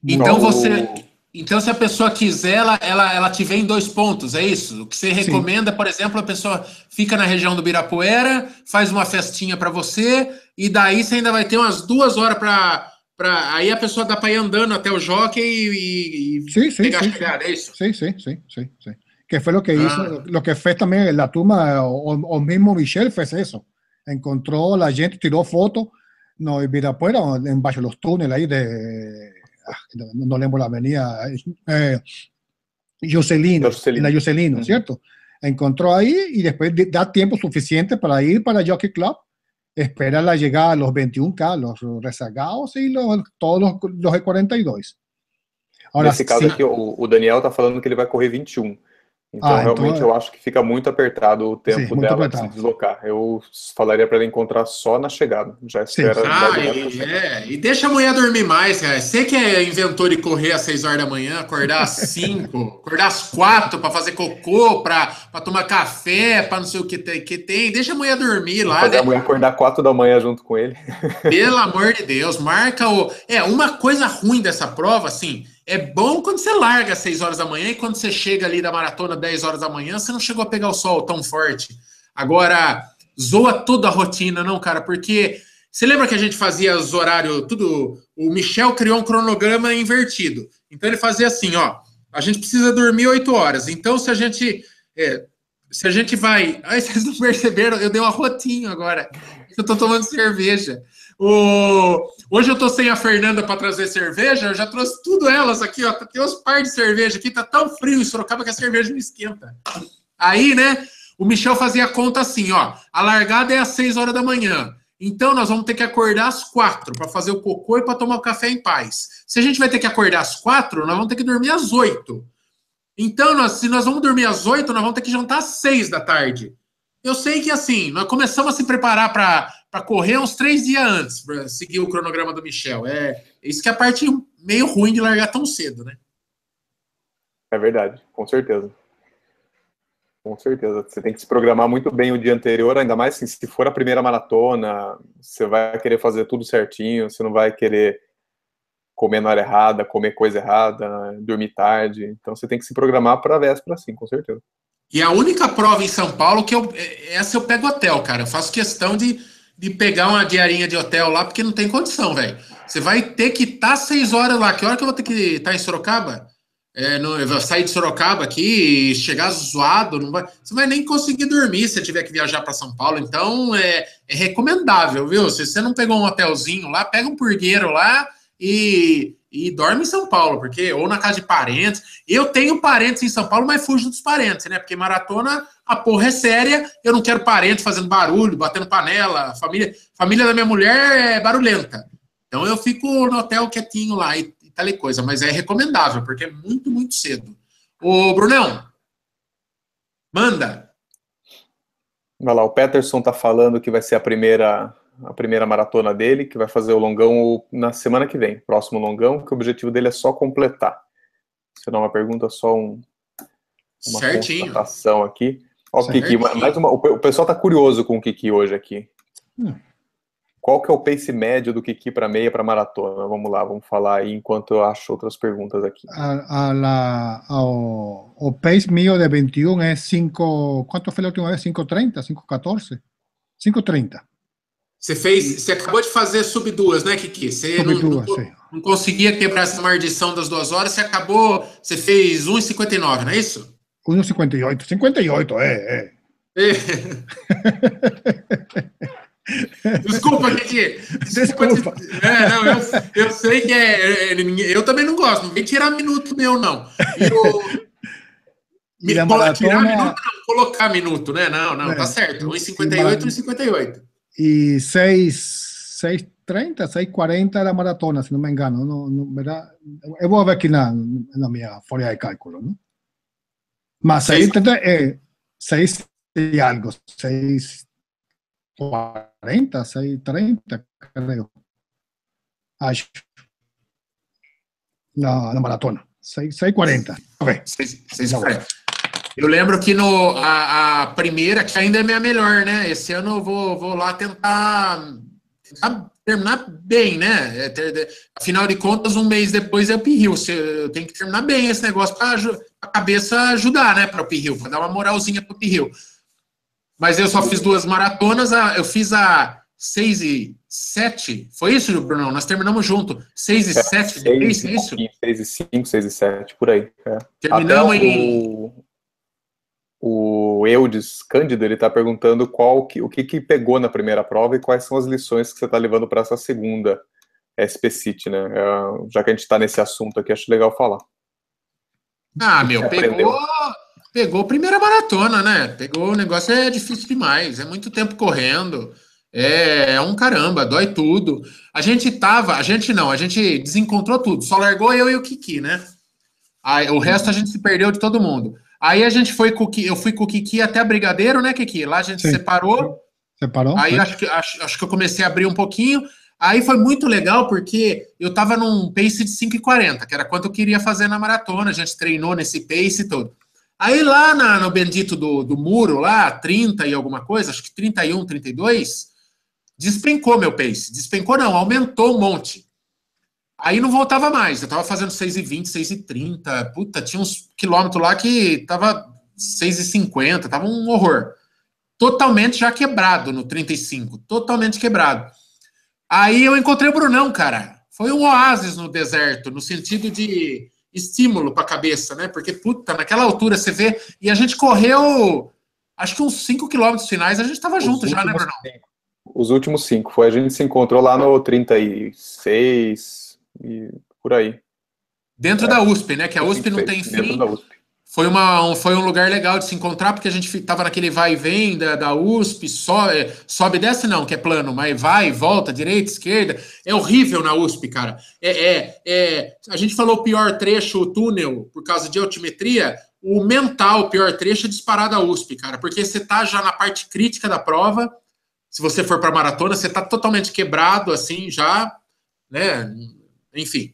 Então você. Então, se a pessoa quiser, ela, ela, ela te vem em dois pontos, é isso? O que você recomenda, Sim. por exemplo, a pessoa fica na região do Ibirapuera, faz uma festinha para você, e daí você ainda vai ter umas duas horas para. Pra, aí a pessoa dá para ir andando até o jockey e, e sim, sim, pegar sim, a chegada, é isso? Sim, sim, sim, sim, sim. Que fue lo que hizo, ah. lo que fue también en la tumba, o, o, mismo Michel fue eso. Encontró la gente, tiró fotos, no, en Virapuera, en bajo los túneles ahí de, ah, no, lembro la avenida, eh, Jocelino, en la Jocelino, ¿cierto? Encontró ahí y después da tiempo suficiente para ir para Jockey Club, espera la llegada a los 21K, los rezagados y los, todos los, los E42. Ahora, Nesse caso aqui, o, o Daniel está falando que ele vai correr 21. Então, ah, então realmente, então... eu acho que fica muito apertado o tempo Sim, dela de se deslocar. Eu falaria para ela encontrar só na chegada. Já espera. Ah, e, é, e deixa a mulher dormir mais, cara. Você que é inventor de correr às 6 horas da manhã, acordar às [laughs] 5, acordar às 4 para fazer cocô, para tomar café, para não sei o que tem, que tem. Deixa a mulher dormir lá. Fazer né? a mulher acordar 4 da manhã junto com ele. Pelo amor de Deus, marca o. É, uma coisa ruim dessa prova, assim é bom quando você larga às 6 horas da manhã e quando você chega ali da maratona 10 horas da manhã, você não chegou a pegar o sol tão forte. Agora, zoa toda a rotina, não, cara, porque você lembra que a gente fazia os horários, tudo. O Michel criou um cronograma invertido. Então ele fazia assim: ó, a gente precisa dormir 8 horas. Então, se a gente. É, se a gente vai. [laughs] Ai, vocês não perceberam? Eu dei uma rotinho agora. Eu tô tomando cerveja. O... Hoje eu tô sem a Fernanda para trazer cerveja, eu já trouxe tudo elas aqui, ó. Tem uns par de cerveja aqui, tá tão frio em Sorocaba que a cerveja não esquenta. Aí, né, o Michel fazia a conta assim, ó. A largada é às 6 horas da manhã. Então nós vamos ter que acordar às quatro para fazer o cocô e para tomar o café em paz. Se a gente vai ter que acordar às quatro, nós vamos ter que dormir às oito. Então, nós, se nós vamos dormir às oito, nós vamos ter que jantar às seis da tarde. Eu sei que assim, nós começamos a se preparar para correr uns três dias antes, para seguir o cronograma do Michel. É isso que é a parte meio ruim de largar tão cedo, né? É verdade, com certeza. Com certeza. Você tem que se programar muito bem o dia anterior, ainda mais assim, se for a primeira maratona, você vai querer fazer tudo certinho, você não vai querer comer na hora errada, comer coisa errada, dormir tarde. Então você tem que se programar para a véspera, sim, com certeza. E a única prova em São Paulo que eu. É, essa eu pego hotel, cara. Eu faço questão de, de pegar uma diarinha de hotel lá, porque não tem condição, velho. Você vai ter que estar tá seis horas lá. Que hora que eu vou ter que estar tá em Sorocaba? É, eu vou sair de Sorocaba aqui e chegar zoado, não vai, você vai nem conseguir dormir se tiver que viajar para São Paulo. Então é, é, recomendável, viu? Se você não pegou um hotelzinho lá, pega um purgueiro lá e, e dorme em São Paulo, porque ou na casa de parentes. Eu tenho parentes em São Paulo, mas fujo dos parentes, né? Porque maratona, a porra é séria. Eu não quero parente fazendo barulho, batendo panela. Família, família da minha mulher é barulhenta. Então eu fico no hotel quietinho lá e, e tal coisa, mas é recomendável, porque é muito, muito cedo. Ô, Brunão, manda. Vai lá, o Peterson tá falando que vai ser a primeira a primeira maratona dele, que vai fazer o longão na semana que vem, próximo longão, que o objetivo dele é só completar. Se não é uma pergunta, só um, uma Certinho. constatação aqui. Ó, o Kiki, mais uma, o pessoal tá curioso com o Kiki hoje aqui. Hum. Qual que é o pace médio do Kiki para meia para maratona? Vamos lá, vamos falar aí enquanto eu acho outras perguntas aqui. A, a la, o, o, pace mío de 21 é 5. Quanto foi a última vez? 5.30? 5.14? 5.30. Você fez, você acabou de fazer sub duas, né, Kiki? Você sub não, não, não, conseguia quebrar essa maldição das duas horas, você acabou, você fez 1,59, não é isso? 1,58, 58, é, é. é. [laughs] Desculpa, Kiki. Desculpa. É, não, eu, eu sei que é, é, Eu também não gosto, não vem tirar minuto meu, não. Eu, me, maratona... Tirar minuto, não, colocar minuto, né? Não, não, é, tá certo. 1,58, 1,58 y 6, 6.30, 6.40 la maratona, si no me engano, no, no, ¿verdad? Eu vou ver aqui na, na minha folha de cálculo, ¿no? Mas 6.30 é 6 e algo, 6.40, 6.30, creo. Acho. Na, na maratona. 6.40. Ok. 6.40. Eu lembro que no, a, a, primeira, que ainda é minha melhor, né? Esse ano eu vou, vou lá tentar, tentar terminar bem, né? É, afinal de contas, um mês depois é o Pirril. Eu tenho que terminar bem esse negócio para a cabeça ajudar, né? Para o Pirril, para dar uma moralzinha para o Pirril. Mas eu só fiz duas maratonas, eu fiz a 6 e 7. Foi isso, Bruno? Nós terminamos junto. 6 e 7 é, depois, é isso? 6 e 5, 6 e 7, por aí. É. Terminamos Até em. O Eudes Cândido ele está perguntando qual que, o que, que pegou na primeira prova e quais são as lições que você está levando para essa segunda SP City, né? É, já que a gente está nesse assunto aqui, acho legal falar. Ah, meu, pegou, pegou primeira maratona, né? Pegou o negócio é difícil demais, é muito tempo correndo. É, é um caramba, dói tudo. A gente tava, a gente não, a gente desencontrou tudo, só largou eu e o Kiki, né? Aí, o resto a gente se perdeu de todo mundo. Aí a gente foi com eu fui com o Kiki até a Brigadeiro, né, Kiki? Lá a gente Sim. separou. Separou. Aí acho que, acho, acho que eu comecei a abrir um pouquinho. Aí foi muito legal porque eu tava num pace de 5,40, que era quanto eu queria fazer na maratona. A gente treinou nesse pace todo. Aí lá na, no bendito do, do muro, lá, 30 e alguma coisa, acho que 31, 32, despencou meu pace. Despencou não, aumentou um monte. Aí não voltava mais. Eu tava fazendo 6,20, 6,30. Puta, tinha uns quilômetros lá que tava 6,50, tava um horror. Totalmente já quebrado no 35, totalmente quebrado. Aí eu encontrei o Brunão, cara. Foi um oásis no deserto, no sentido de estímulo para a cabeça, né? Porque, puta, naquela altura você vê. E a gente correu, acho que uns 5 quilômetros finais, a gente tava Os junto já, né, Brunão? Cinco. Os últimos cinco. Foi a gente se encontrou lá no 36, e por aí. Dentro é. da USP, né? Que a USP não tem fim. Foi, uma, um, foi um lugar legal de se encontrar, porque a gente estava naquele vai e vem da, da USP, sobe, é, sobe e desce não, que é plano, mas vai, volta, direita, esquerda. É horrível na USP, cara. É, é, é, a gente falou o pior trecho, o túnel, por causa de altimetria. O mental, o pior trecho é disparado a USP, cara, porque você tá já na parte crítica da prova. Se você for para maratona, você tá totalmente quebrado, assim, já, né? Enfim,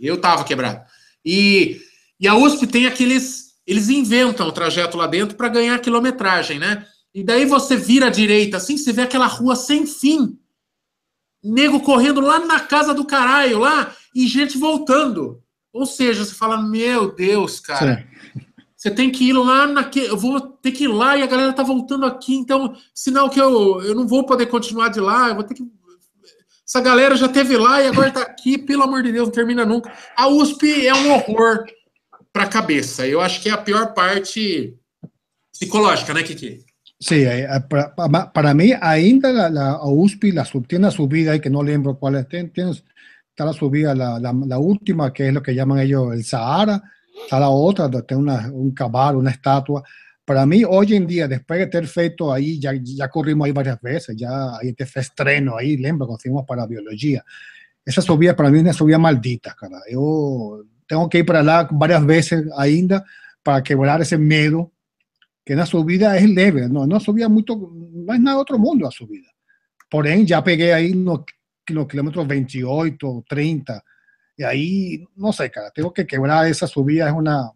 eu tava quebrado. E, e a USP tem aqueles. Eles inventam o trajeto lá dentro para ganhar quilometragem, né? E daí você vira à direita, assim, você vê aquela rua sem fim. Nego correndo lá na casa do caralho, lá, e gente voltando. Ou seja, você fala, meu Deus, cara. Sim. Você tem que ir lá naquele. Eu vou ter que ir lá e a galera tá voltando aqui, então, sinal que eu, eu não vou poder continuar de lá, eu vou ter que essa galera já teve lá e agora está aqui, pelo amor de Deus, não termina nunca. A USP é um horror para a cabeça. Eu acho que é a pior parte psicológica, né, Kiki? Sí, para, para mí ainda la, la USP la, tiene una subida que no lembro cuál es, tiene, está la subida, la, la, la, última, que es lo que llaman ellos el Sahara, está la otra, tiene una, un cabal, una estatua, para mí, hoy en día, después de ter feito ahí, ya, ya corrimos ahí varias veces, ya ahí te fue estreno ahí, lembra, cuando fuimos para biología. essa subida para mim é uma subida maldita, cara. Eu tenho que ir para lá várias vezes ainda para quebrar esse medo, que na subida é leve, não, não subida muito, não é nada outro mundo a subida. Porém, já peguei aí no, no quilômetro 28, 30, e aí, não sei, cara, tenho que quebrar essa subida, é uma...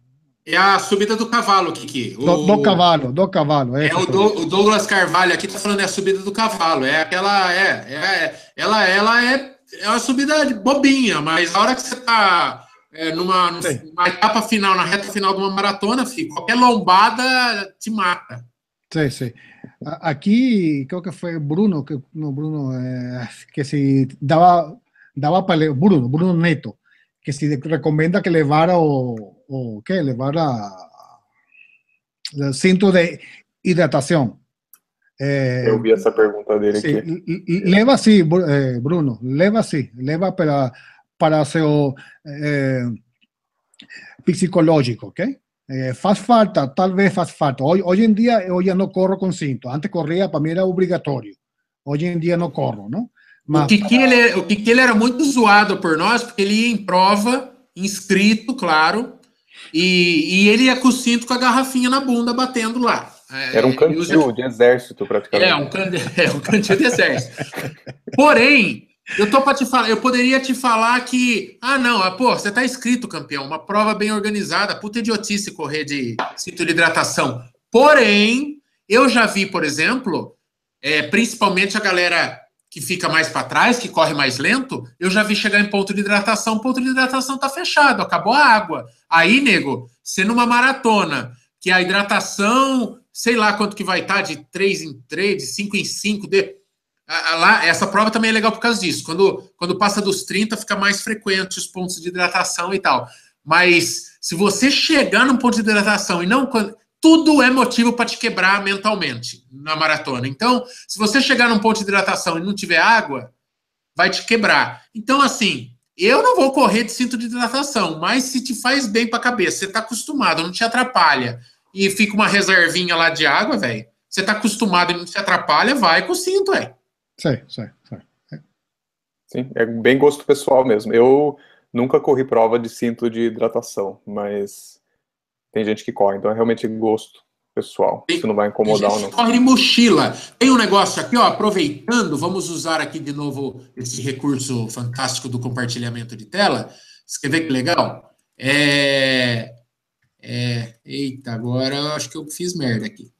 É a subida do cavalo, Kiki. O, do, do cavalo, do cavalo. É, o, do, o, Douglas Carvalho aqui tá falando é a subida do cavalo. É aquela, é, é ela, ela é, é uma subida bobinha, mas a hora que você tá é, numa, numa etapa final, na reta final de uma maratona, filho, qualquer lombada te mata. Sim, sim. Aqui, creo que foi Bruno, que, no, Bruno, eh, que se daba, daba para Bruno, Bruno Neto, que se recomenda que levara o, o que levara el cinto de hidratación. Eh, Eu vi essa pergunta dele sí, aqui. Leva sim, eh, Bruno, leva sim, leva para, para seu eh, psicológico, ok? Eh, faz falta, tal vez faz falta. Hoy, hoy en día yo ya no corro con cinto. Antes corría, para mí era obligatorio. Hoje em dia não corro, não? Mas... O, Kiki, ele, o Kiki ele era muito zoado por nós, porque ele ia em prova, inscrito, claro, e, e ele ia com o cinto com a garrafinha na bunda, batendo lá. Era um cantil usa... de exército, praticamente. É, um, can... [laughs] é um cantil de exército. Porém, eu tô para te falar, eu poderia te falar que, ah, não, ah, pô, você tá inscrito, campeão, uma prova bem organizada, puta idiotice correr de cinto de hidratação. Porém, eu já vi, por exemplo, é, principalmente a galera que fica mais para trás, que corre mais lento, eu já vi chegar em ponto de hidratação, o ponto de hidratação tá fechado, acabou a água. Aí, nego, você numa maratona, que a hidratação, sei lá quanto que vai estar, tá, de 3 em 3, de 5 em 5, de lá, essa prova também é legal por causa disso. Quando, quando passa dos 30, fica mais frequente os pontos de hidratação e tal. Mas se você chegar num ponto de hidratação e não. Tudo é motivo para te quebrar mentalmente na maratona. Então, se você chegar num ponto de hidratação e não tiver água, vai te quebrar. Então, assim, eu não vou correr de cinto de hidratação, mas se te faz bem para a cabeça, você está acostumado, não te atrapalha, e fica uma reservinha lá de água, velho. Você está acostumado e não te atrapalha, vai com o cinto, velho. Sei, sei, sei. É. Sim, é bem gosto pessoal mesmo. Eu nunca corri prova de cinto de hidratação, mas tem gente que corre, então é realmente gosto pessoal. Tem, Isso não vai incomodar ou não. Corre de mochila. Tem um negócio aqui, ó, aproveitando, vamos usar aqui de novo esse recurso fantástico do compartilhamento de tela. Você quer ver que legal? É, é, eita, agora eu acho que eu fiz merda aqui.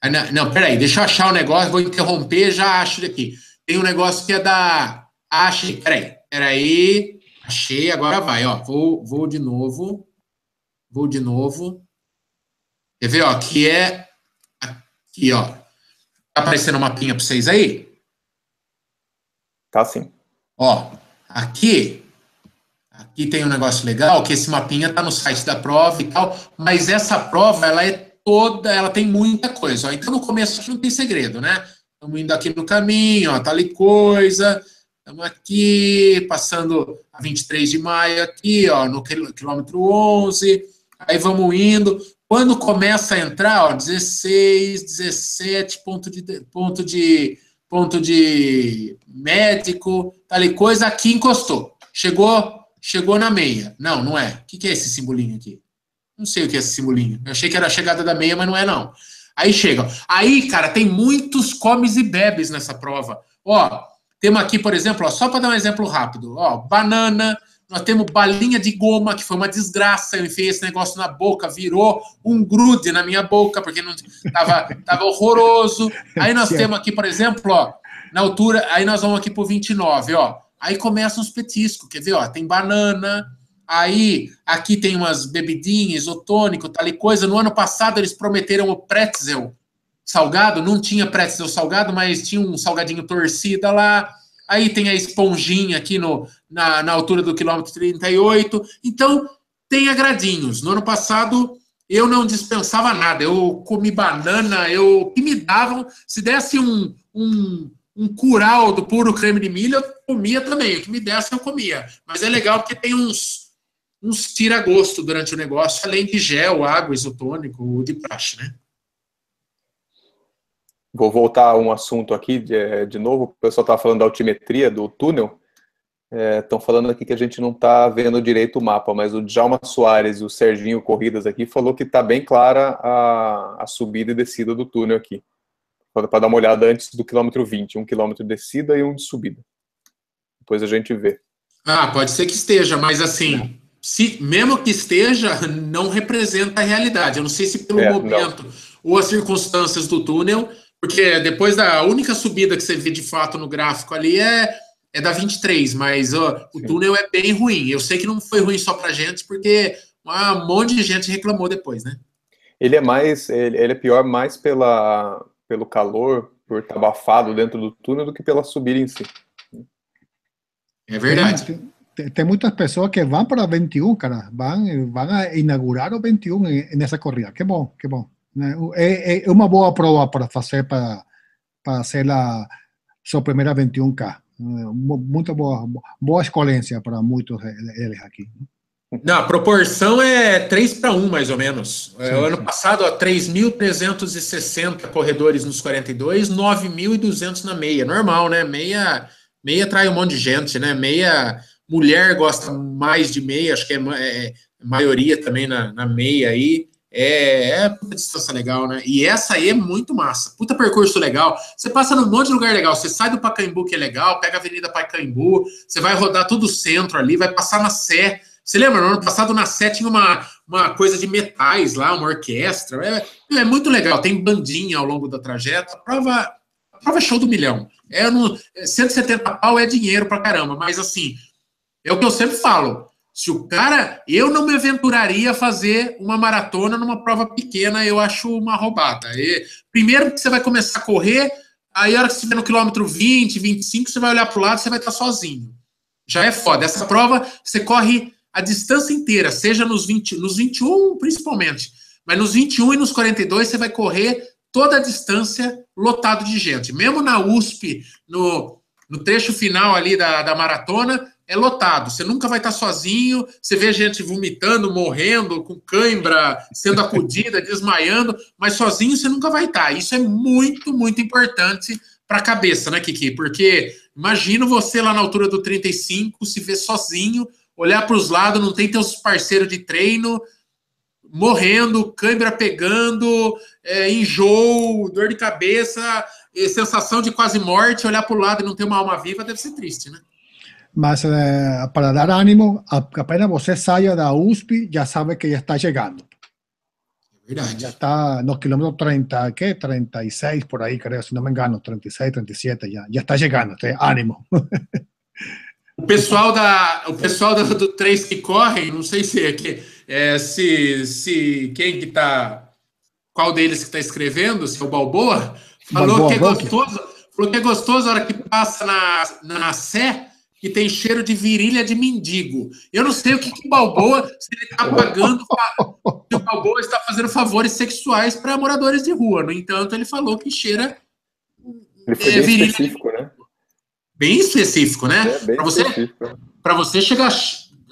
Ah, não, não, peraí, deixa eu achar o um negócio, vou interromper, já acho aqui. Tem um negócio que é da. Achei, peraí, peraí. Achei, agora vai, ó. Vou, vou de novo. Vou de novo. Quer ver, ó? Que é. Aqui, ó. Tá aparecendo uma mapinha para vocês aí? Tá sim. Ó, aqui. Aqui tem um negócio legal, que esse mapinha tá no site da prova e tal, mas essa prova, ela é toda, ela tem muita coisa. Ó. Então, no começo, não tem segredo, né? Estamos indo aqui no caminho, ó, tá ali coisa. Estamos aqui, passando a 23 de maio aqui, ó, no quilômetro 11. Aí vamos indo. Quando começa a entrar, ó, 16, 17, ponto de, ponto de, ponto de médico, tá ali coisa, aqui encostou. Chegou, chegou na meia. Não, não é. O que, que é esse simbolinho aqui? Não sei o que é esse simbolinho. Eu achei que era a chegada da meia, mas não é, não. Aí chega. Aí, cara, tem muitos comes e bebes nessa prova. Ó, temos aqui, por exemplo, ó, só para dar um exemplo rápido, ó, banana, nós temos balinha de goma, que foi uma desgraça. Eu enfiei esse negócio na boca, virou um grude na minha boca, porque não tava, tava horroroso. Aí nós temos aqui, por exemplo, ó, na altura, aí nós vamos aqui pro 29, ó. Aí começam os petiscos, quer ver, ó, tem banana, Aí, aqui tem umas bebidinhas, isotônico, tal e coisa. No ano passado, eles prometeram o pretzel salgado. Não tinha pretzel salgado, mas tinha um salgadinho torcida lá. Aí tem a esponjinha aqui no, na, na altura do quilômetro 38. Então, tem agradinhos. No ano passado, eu não dispensava nada. Eu comi banana, eu que me davam. Se desse um, um, um curau do puro creme de milho, eu comia também. O que me desse, eu comia. Mas é legal porque tem uns uns tira-gosto durante o negócio, além de gel, água, isotônico de praxe, né? Vou voltar a um assunto aqui de, de novo. O pessoal estava falando da altimetria do túnel. Estão é, falando aqui que a gente não está vendo direito o mapa, mas o Djalma Soares e o Serginho Corridas aqui falou que está bem clara a, a subida e descida do túnel aqui. Para dar uma olhada antes do quilômetro 20, um quilômetro de descida e um de subida. Depois a gente vê. Ah, pode ser que esteja, mas assim, se mesmo que esteja, não representa a realidade. Eu não sei se pelo é, momento não. ou as circunstâncias do túnel, porque depois da única subida que você vê de fato no gráfico ali é, é da 23, mas ó, o túnel é bem ruim. Eu sei que não foi ruim só para gente, porque um monte de gente reclamou depois, né? Ele é mais, ele, é pior mais pela, pelo calor, por estar abafado dentro do túnel, do que pela subida em si. É verdade. Tem, tem, tem muitas pessoas que vão para 21, cara. Vão, vão inaugurar o 21 nessa corrida. Que bom, que bom. É, é uma boa prova para fazer para, para ser a sua primeira 21K. Muito boa, boa escolência para muitos deles aqui. Não, a proporção é 3 para 1, mais ou menos. Sim, é, ano sim. passado, 3.360 corredores nos 42, 9.200 na meia. Normal, né? Meia, meia trai um monte de gente, né? Meia mulher gosta mais de meia, acho que é, é maioria também na, na meia aí. É, é distância legal, né? E essa aí é muito massa. Puta percurso legal. Você passa num monte de lugar legal. Você sai do Pacaembu, que é legal, pega a Avenida Pacaembu, você vai rodar todo o centro ali, vai passar na Sé. Você lembra? No ano passado na Sé tinha uma, uma coisa de metais lá, uma orquestra. É, é muito legal. Tem bandinha ao longo da trajeto. A prova, a prova é show do milhão. É no, 170 pau é dinheiro pra caramba, mas assim, é o que eu sempre falo. Se o cara, eu não me aventuraria a fazer uma maratona numa prova pequena, eu acho uma roubada. E, primeiro que você vai começar a correr, aí a hora que você estiver no quilômetro 20, 25, você vai olhar para o lado, você vai estar sozinho. Já é foda. Essa prova você corre a distância inteira, seja nos 20, nos 21 principalmente, mas nos 21 e nos 42 você vai correr toda a distância lotado de gente. Mesmo na USP, no, no trecho final ali da, da maratona, é lotado. Você nunca vai estar sozinho. Você vê gente vomitando, morrendo, com cãibra, sendo acudida, [laughs] desmaiando, mas sozinho você nunca vai estar. Isso é muito, muito importante para a cabeça, né, Kiki? Porque imagina você lá na altura do 35, se ver sozinho, olhar para os lados, não tem teus parceiros de treino, morrendo, cãibra pegando, é, enjoo, dor de cabeça, sensação de quase morte, olhar para o lado e não ter uma alma viva deve ser triste, né? Mas eh, para dar ánimo, apenas você saia da USP, já sabe que já está chegando. Verdade. Já está nos quilômetros 30, ¿qué? 36 por aí, creio, se não me engano, 36, 37, já, já está chegando, tem ânimo. O pessoal, da, o pessoal do, do 3 que correm, não sei se, é, é, se, se quem que está, qual deles que está escrevendo, se é o Balboa, falou Balboa, que é gostoso, falou que é gostoso a hora que passa na, na Sé, que tem cheiro de virilha de mendigo. Eu não sei o que, que Balboa, se ele está pagando, se o Balboa está fazendo favores sexuais para moradores de rua. No entanto, ele falou que cheira. Ele foi é, bem específico, né? Bem específico, né? É, para você, você chegar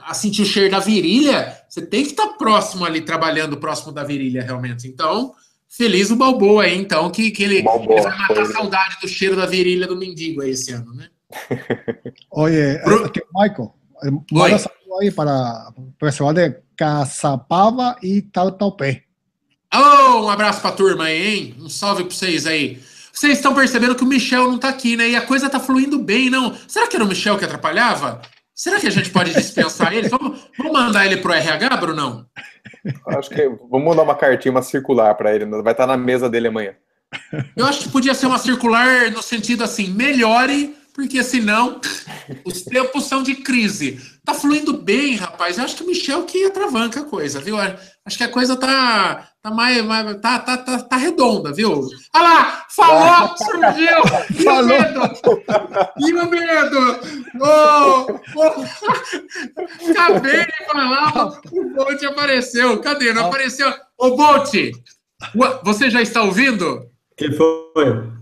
a sentir o cheiro da virilha, você tem que estar tá próximo ali, trabalhando próximo da virilha, realmente. Então, feliz o Balboa aí, então, que, que ele, Balboa, ele vai matar a saudade do cheiro da virilha do mendigo aí esse ano, né? [laughs] Oye, Pro... Michael, eh, manda saludo aí para o pessoal de Caçapava e Tautaupe. Oh, um abraço para a turma aí, hein? Um salve para vocês aí. Vocês estão percebendo que o Michel não está aqui, né? E a coisa está fluindo bem, não? Será que era o Michel que atrapalhava? Será que a gente pode dispensar ele? Vamos, vamos mandar ele pro RH, Brunão? Acho que vamos mandar uma cartinha, uma circular para ele. Vai estar na mesa dele amanhã. Eu acho que podia ser uma circular no sentido assim: melhore porque senão os tempos são de crise. Tá fluindo bem, rapaz. Eu acho que o Michel que atravanca a coisa, viu? Acho que a coisa tá, tá mais, mais tá, tá, tá, tá, redonda, viu? Olha lá, falou, [laughs] surgiu! E falou. o medo? E o medo? Oh, oh. Acabei de falar, o Bolt apareceu. Cadê? Não apareceu? Ô, Bolt, você já está ouvindo? que foi?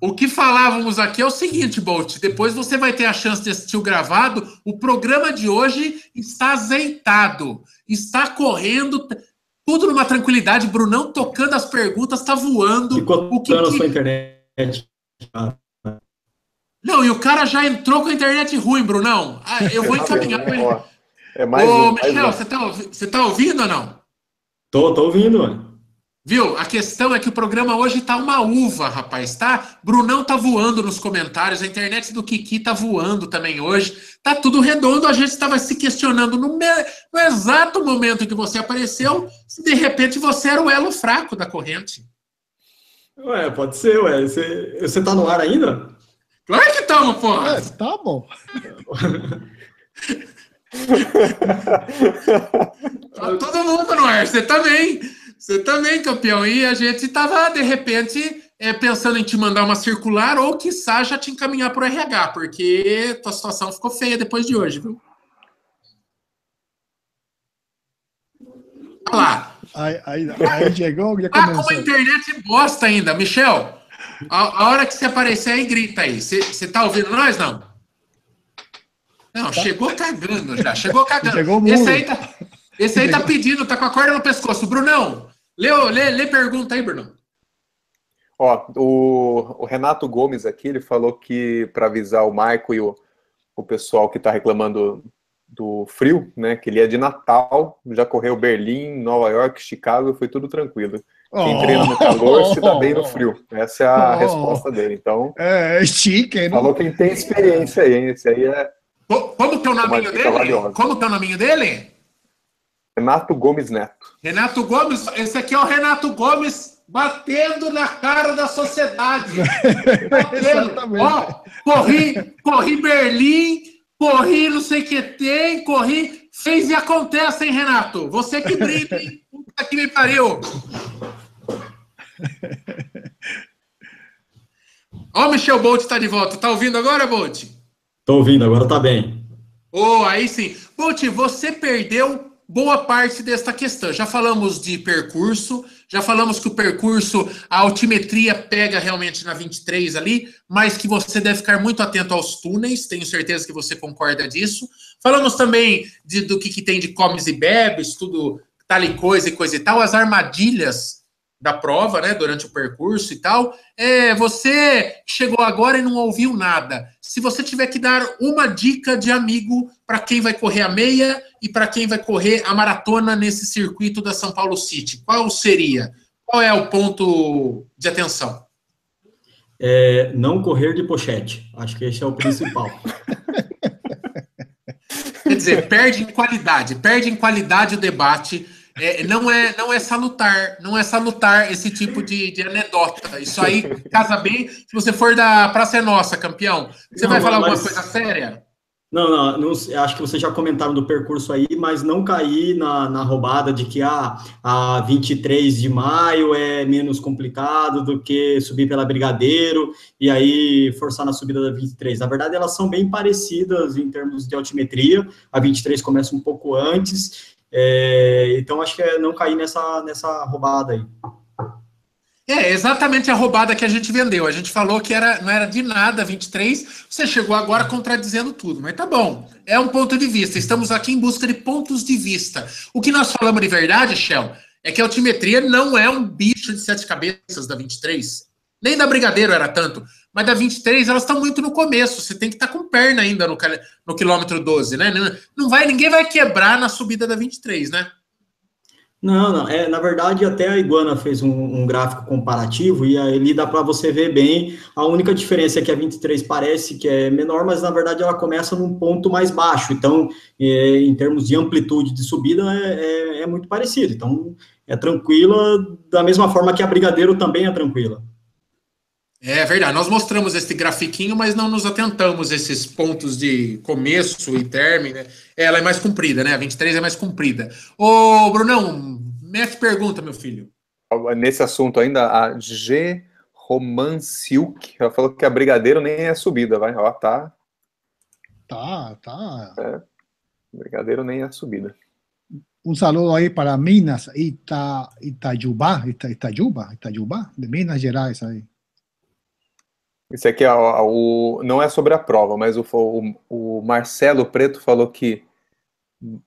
O que falávamos aqui é o seguinte, Bolt. Depois você vai ter a chance de assistir o gravado. O programa de hoje está azeitado, está correndo, tudo numa tranquilidade. Brunão tocando as perguntas, está voando. Ficou o que, que... sua internet. Não, e o cara já entrou com a internet ruim, Brunão. Ah, eu vou [laughs] encaminhar com ele. É mais Ô, um, Michel, mais você tá, ouvi- tá ouvindo ou não? Tô, tô ouvindo, mano. Viu? A questão é que o programa hoje tá uma uva, rapaz, tá? Brunão tá voando nos comentários, a internet do Kiki tá voando também hoje. Tá tudo redondo, a gente estava se questionando no, me- no exato momento em que você apareceu, se de repente você era o elo fraco da corrente. Ué, pode ser, ué. Você, você tá no ar ainda? Claro que estamos, porra! É, tá bom. Tá todo mundo no ar, você também. Você também, campeão. E a gente tava, de repente, é, pensando em te mandar uma circular ou, quiçá, já te encaminhar pro RH, porque tua situação ficou feia depois de hoje, viu? Olha lá. Aí, aí, aí chegou, já Ah, como a começou. internet bosta ainda. Michel, a, a hora que você aparecer aí, grita aí. Você tá ouvindo nós, não? Não, chegou cagando já. Chegou cagando. Chegou o esse aí tá, esse aí tá pedindo, tá com a corda no pescoço. Brunão, lê, lê, lê pergunta aí, Brunão. Ó, o, o Renato Gomes aqui, ele falou que para avisar o Marco e o, o pessoal que está reclamando do frio, né, que ele é de Natal, já correu Berlim, Nova York, Chicago, foi tudo tranquilo. Quem Oh. treina no calor se dá bem no [laughs] frio. Essa é a Oh. resposta dele. Então, É, é chique, não? falou quem tem experiência aí, hein? Esse aí é Co- Como que é o nominho dica dele? valiosa. Como que é o nominho dele? Renato Gomes Neto. Renato Gomes, esse aqui é o Renato Gomes batendo na cara da sociedade. [laughs] Batendo. Exatamente. Ó, corri, corri Berlim, corri não sei o que tem, corri. Fez e acontece, hein, Renato? Você que brinca, hein? Puta que me pariu. Ó, o Michel Bolt tá de volta. Tá ouvindo agora, Bolt? Tô ouvindo, agora tá bem. Oh, aí sim. Bolt, você perdeu boa parte desta questão. Já falamos de percurso, já falamos que o percurso, a altimetria pega realmente na 23 ali, mas que você deve ficar muito atento aos túneis, tenho certeza que você concorda disso. Falamos também de- do que, que tem de comes e bebes, tudo tal e coisa e coisa e tal, as armadilhas da prova, né, durante o percurso e tal. É, você chegou agora e não ouviu nada. Se você tiver que dar uma dica de amigo para quem vai correr a meia e para quem vai correr a maratona nesse circuito da São Paulo City, qual seria? Qual é o ponto de atenção? É, não correr de pochete. Acho que esse é o principal. [laughs] Quer dizer, perde em qualidade, perde em qualidade o debate. É, não, é, não é salutar, não é salutar esse tipo de, de anedota. Isso aí casa bem se você for da Praça é Nossa, campeão. Você Não, vai falar alguma mas- coisa séria? Não, não, não acho que vocês já comentaram do percurso aí, mas não cair na, na roubada de que ah, a 23 de maio é menos complicado do que subir pela Brigadeiro e aí forçar na subida da 23. Na verdade, elas são bem parecidas em termos de altimetria. A 23 começa um pouco antes, é, então acho que é não cair nessa, nessa roubada aí. É, exatamente a roubada que a gente vendeu. A gente falou que era, não era de nada 23, você chegou agora contradizendo tudo, mas tá bom. É um ponto de vista. Estamos aqui em busca de pontos de vista. O que nós falamos de verdade, Shell, é que a altimetria não é um bicho de sete cabeças da 23. Nem da Brigadeiro era tanto. Mas da 23, elas estão muito no começo. Você tem que estar com perna ainda no, no quilômetro 12, né? Não vai, ninguém vai quebrar na subida da 23, né? Não, não. É, na verdade, até a Iguana fez um, um gráfico comparativo e ali dá para você ver bem. A única diferença é que a 23 parece que é menor, mas na verdade ela começa num ponto mais baixo. Então, é, em termos de amplitude de subida, é, é- é muito parecido. Então, é tranquila, da mesma forma que a Brigadeiro também é tranquila. É verdade, nós mostramos esse grafiquinho, mas não nos atentamos a esses pontos de começo e término. né? Ela é mais comprida, né? A 23 é mais comprida. Ô, Brunão, mete pergunta, meu filho. Nesse assunto ainda, a G. Romanciuk, ela falou que a Brigadeiro nem é subida, vai. Ó, tá. Tá, tá. Brigadeiro nem é subida. Un saludo ahí para Minas, Ita, Itajubá, Ita, Itajuba, Itajubá, de Minas Gerais aí. Esse aqui é o, o- não é sobre a prova, mas o, o, o Marcelo Preto falou que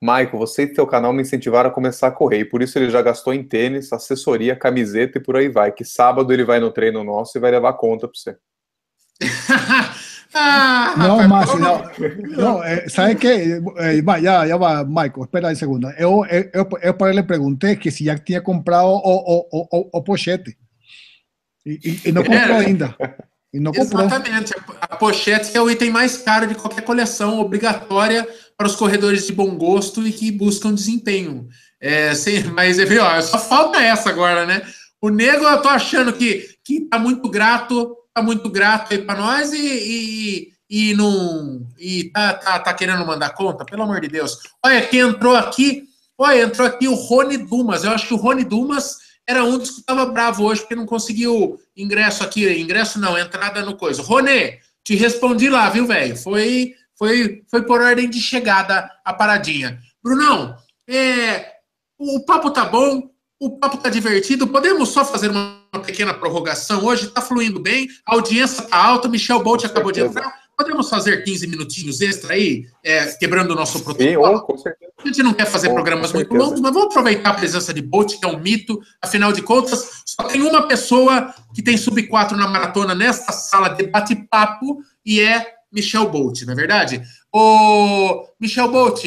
Maico, você e seu canal me incentivaram a começar a correr, e por isso ele já gastou em tênis, assessoria, camiseta e por aí vai. Que sábado ele vai no treino nosso e vai levar conta para você. [laughs] Ah, não, Márcio, não. não eh, ¿Sabe qué? Eh, ya, ya va, Michael, espera un segundo. Yo, yo, yo, para le pregunté que si ya tinha comprado o, o, o, o pochete. E, e, e não comprou é, ainda. [laughs] E não Exatamente. Comprou. A pochete é o item mais caro de qualquer coleção, obrigatória para os corredores de bom gosto e que buscam desempenho. É, sem, [laughs] mas ó, só falta essa agora, né? O nego, eu tô achando que, que tá muito grato tá muito grato aí para nós e, e, e, não e tá, tá, tá querendo mandar conta, pelo amor de Deus. Olha, quem entrou aqui, olha, entrou aqui o Rony Dumas. Eu acho que o Rony Dumas era um dos que estava bravo hoje porque não conseguiu ingresso aqui, ingresso não, entrada no coisa. Rony, te respondi lá, viu, velho? Foi, foi, foi por ordem de chegada a paradinha. Brunão, é, o papo tá bom, o papo tá divertido. Podemos só fazer uma pequena prorrogação hoje, está fluindo bem, a audiência está alta, Michel Bolt acabou de entrar. Podemos fazer 15 minutinhos extra aí, é, quebrando o nosso protocolo? Sim, com certeza. A gente não quer fazer programas muito longos, mas vamos aproveitar a presença de Bolt, que é um mito. Afinal de contas, só tem uma pessoa que tem sub 4 na maratona nesta sala de bate-papo e é Michel Bolt, não é verdade? Ô, Michel Bolt,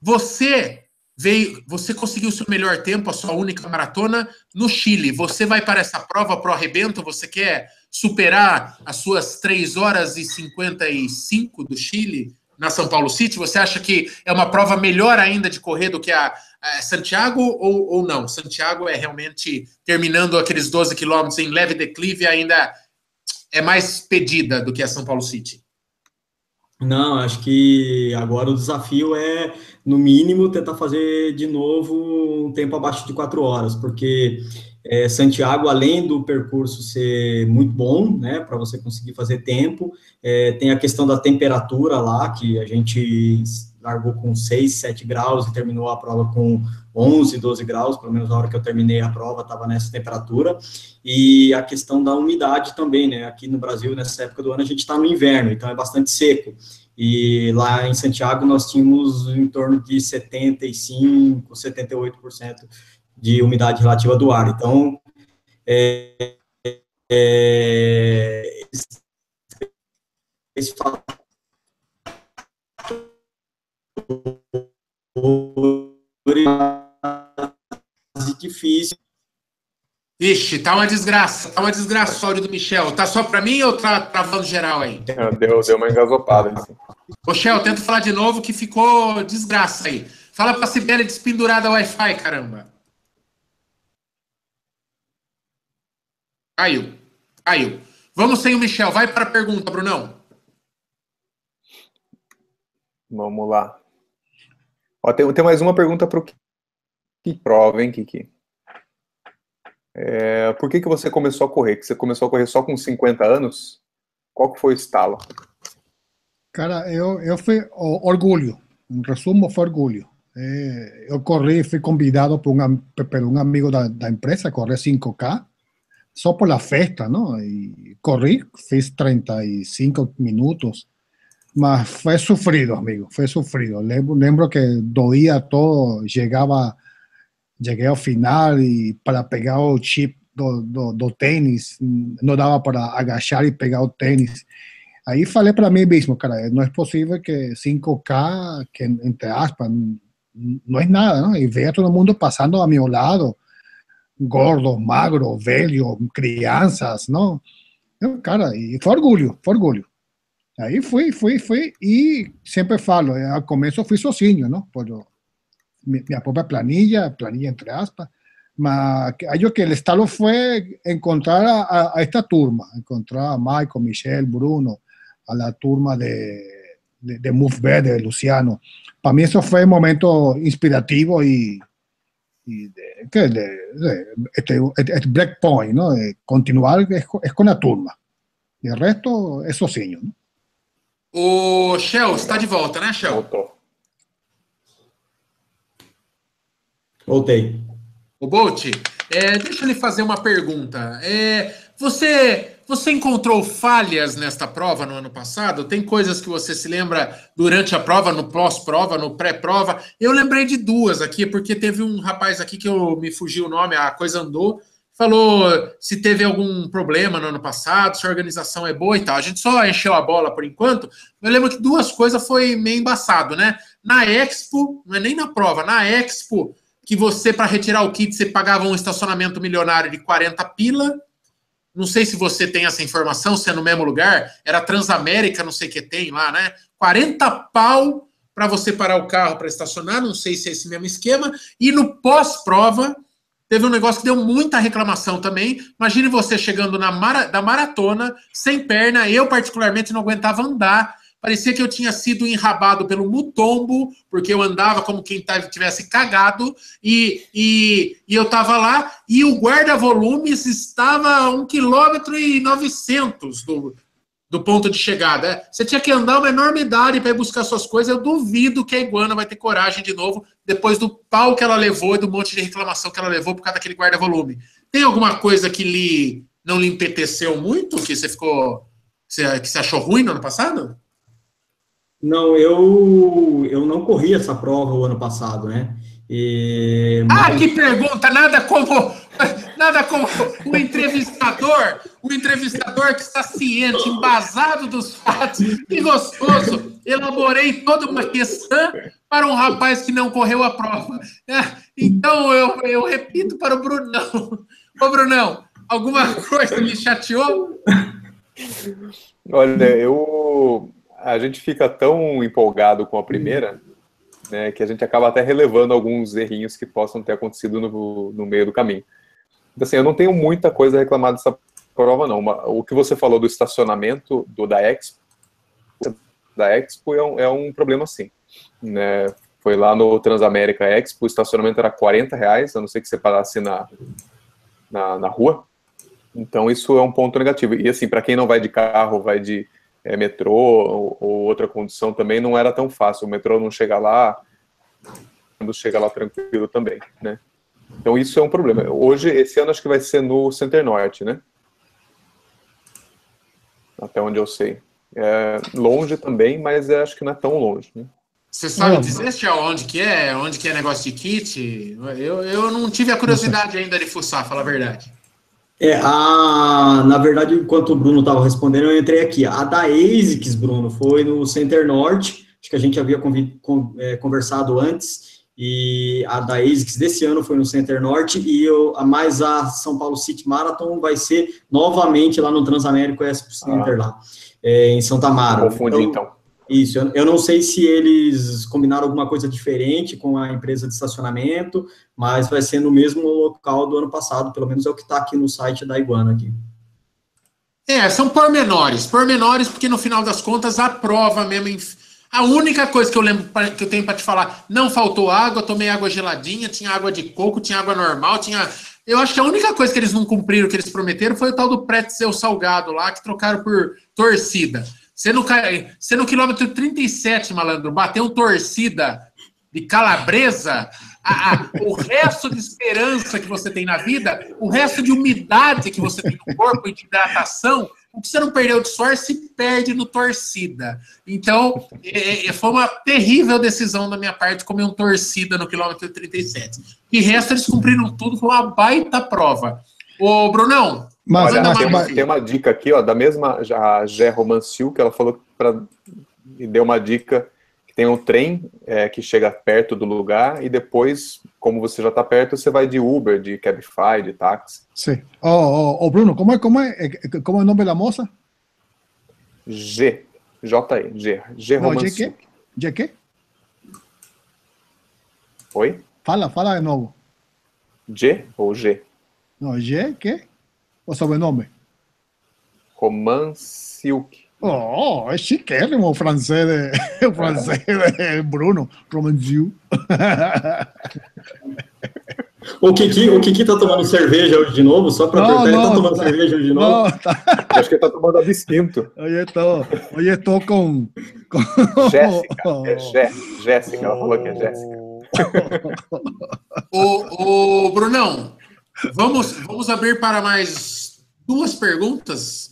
você veio, você conseguiu seu melhor tempo, a sua única maratona no Chile. Você vai para essa prova pro arrebento? Você quer superar as suas 3 horas e 55 do Chile na São Paulo City? Você acha que é uma prova melhor ainda de correr do que a, Santiago ou, ou não? Santiago é realmente terminando aqueles 12 quilômetros em leve declive ainda é mais pedida do que a São Paulo City? Não, acho que agora o desafio é, no mínimo, tentar fazer de novo um tempo abaixo de quatro horas, porque é, Santiago, além do percurso ser muito bom, né, para você conseguir fazer tempo, é, tem a questão da temperatura lá, que a gente largou com 6, 7 graus e terminou a prova com 11, 12 graus, pelo menos na hora que eu terminei a prova estava nessa temperatura, e a questão da umidade também, né, aqui no Brasil, nessa época do ano, a gente está no inverno, então é bastante seco, e lá em Santiago nós tínhamos em torno de 75, 78% de umidade relativa do ar, então é, é, esse fator difícil. Vixe, tá uma desgraça, tá uma desgraça o áudio do Michel. Tá só para mim ou tá travando geral aí? Deu, deu uma engasopada. Assim. Ô, tenta falar de novo que ficou desgraça aí. Fala pra Sibeli despendurada Wi-Fi, caramba. Caiu. Caiu. Vamos sem o Michel. Vai para a pergunta, Brunão. Vamos lá. Ó, tem, tem mais uma pergunta para o que prova, hein, Kiki? É, por que, que você começou a correr? Que você começou a correr só com 50 anos? Qual que foi o estalo? Cara, eu, eu fui orgulho. Em resumo, foi orgulho. É, eu corri, fui convidado por, uma, por um amigo da, da empresa a correr 5K, por la festa, não? E corri, fiz 35 minutos mas fue sufrido, amigo, fue sufrido. Lembro que doía todo, llegaba, llegué al final y para pegar el chip do, do, do tenis, no daba para agachar y pegar el tenis. Aí falei para mim mesmo, cara, não é possível que 5K, que entre aspas, não é nada, não? E veja todo mundo passando a meu lado, gordo, magro, velho, crianças, não? Cara, e foi orgulho, foi orgulho. Aí fui, fui, fui, e sempre falo, eh, ao começo fui sozinho, não? Por minha própria planilha, planilha entre aspas, mas acho que o estalo foi encontrar a, a, esta turma, encontrar a Michael, Michel, Bruno, a la turma de, de, de Move de Luciano. Para mí eso fue un momento inspirativo y, y de, de, de, este, este point, ¿no? De continuar es, es, con la turma. Y el resto es sozinho, ¿no? O Shell, está de volta, né, Shell? Voltou. Voltei. O Bolt, é, deixa eu lhe fazer uma pergunta. É, você, você encontrou falhas nesta prova no ano passado? Tem coisas que você se lembra durante a prova, no pós-prova, no pré-prova? Eu lembrei de duas aqui, porque teve um rapaz aqui que eu me fugiu o nome, a coisa andou. falou se teve algum problema no ano passado, se a organização é boa e tal. A gente só encheu a bola por enquanto. Eu lembro que duas coisas foi meio embaçado, né? Na Expo, não é nem na prova, na Expo, que você, para retirar o kit, você pagava um estacionamento milionário de 40 pila. Não sei se você tem essa informação, se é no mesmo lugar. Era Transamérica, não sei o que tem lá, né? 40 pau para você parar o carro para estacionar, não sei se é esse mesmo esquema. E no pós-prova, teve um negócio que deu muita reclamação também. Imagine você chegando na mara, da maratona, sem perna. Eu, particularmente, não aguentava andar. Parecia que eu tinha sido enrabado pelo mutombo, porque eu andava como quem tivesse cagado, e, e, e eu estava lá, e o guarda-volumes estava a 1 km e 900 do, do ponto de chegada. Você tinha que andar uma enormidade para ir buscar suas coisas. Eu duvido que a iguana vai ter coragem de novo, depois do pau que ela levou e do monte de reclamação que ela levou por causa daquele guarda-volume. Tem alguma coisa que lhe não lhe empeteceu muito, que você ficou. Que você achou ruim no ano passado? Não, eu, eu não corri essa prova o ano passado, né? E, ah, mas... Ah, que pergunta! Nada como nada como o entrevistador, o entrevistador que está ciente, embasado dos fatos, que gostoso. Elaborei toda uma questão para um rapaz que não correu a prova. É, então eu, eu repito para o Brunão. Ô, Brunão, alguma coisa me chateou? Olha, eu a gente fica tão empolgado com a primeira né, que a gente acaba até relevando alguns errinhos que possam ter acontecido no, no meio do caminho. Então, assim, eu não tenho muita coisa a reclamar dessa prova, não. O que você falou do estacionamento do, da Expo, da Expo é um, é um problema, sim. Né? Foi lá no Transamérica Expo, o estacionamento era 40 reais, a não ser que você parasse na, na, na rua. Então, isso é um ponto negativo. E, assim, para quem não vai de carro, vai de é, metrô ou, ou, outra condição também, não era tão fácil. O metrô não chega lá, quando chega lá tranquilo também, né? Então isso é um problema. Hoje, esse ano acho que vai ser no Center Norte, né? Até onde eu sei. É longe também, mas acho que não é tão longe, né? Você sabe não. dizer se é onde que é? Onde que é negócio de kit? Eu, eu não tive a curiosidade ainda de fuçar, falar a verdade. É, a, na verdade, enquanto o Bruno estava respondendo, eu entrei aqui. A da ASICS, Bruno, foi no Center Norte, acho que a gente havia é, conversado antes, e a da ASICS desse ano foi no Center Norte, e eu, a mais a São Paulo City Marathon vai ser novamente lá no Transamérico Expo Center, ah. lá, é, em Santa Mara. Confundi, então. então. Isso, eu não sei se eles combinaram alguma coisa diferente com a empresa de estacionamento, mas vai ser no mesmo local do ano passado, pelo menos é o que está aqui no site da Iguana aqui. É, são pormenores, pormenores, porque no final das contas a prova mesmo. A única coisa que eu lembro que eu tenho para te falar, não faltou água, tomei água geladinha, tinha água de coco, tinha água normal, tinha. Eu acho que a única coisa que eles não cumpriram, que eles prometeram, foi o tal do pretzel salgado lá, que trocaram por torcida. Você no, você no quilômetro 37, malandro, bateu torcida de calabresa, a, a, o resto de esperança que você tem na vida, o resto de umidade que você tem no corpo e de hidratação, o que você não perdeu de suor se perde no torcida. Então, é, é, foi uma terrível decisão da minha parte comer um torcida no quilômetro 37. E resto, eles cumpriram tudo, foi uma baita prova. Ô, Brunão, mas, mas tem, uma, tem, uma, dica aqui, ó, da mesma a Gé Romanciu, que ela falou para e deu uma dica que tem um trem é, que chega perto do lugar e depois, como você já está perto, você vai de Uber, de Cabify, de táxi. Sim. Oh, oh, oh, Bruno, como é, como é, é como é o nome da moça? G. J-E. G. G Romanciu. G quê? G quê? Oi? Fala, fala de novo. G ou G? Não, G, quê? O sobrenome? Roman Silk. Oh, é chiquérrimo o francês, de, [laughs] o francês de Bruno, Romanziu. O Kiki, o Kiki tá tomando cerveja hoje de novo, só para perguntar, ele tá tomando tá, cerveja hoje de novo? Não, tá. Acho que ele tá tomando absinto. Hoje estou, hoje estou com... com... Jéssica, [laughs] é Jé, Jéssica, ela falou que é Jéssica. [laughs] o, o Brunão, Vamos, vamos abrir para mais duas perguntas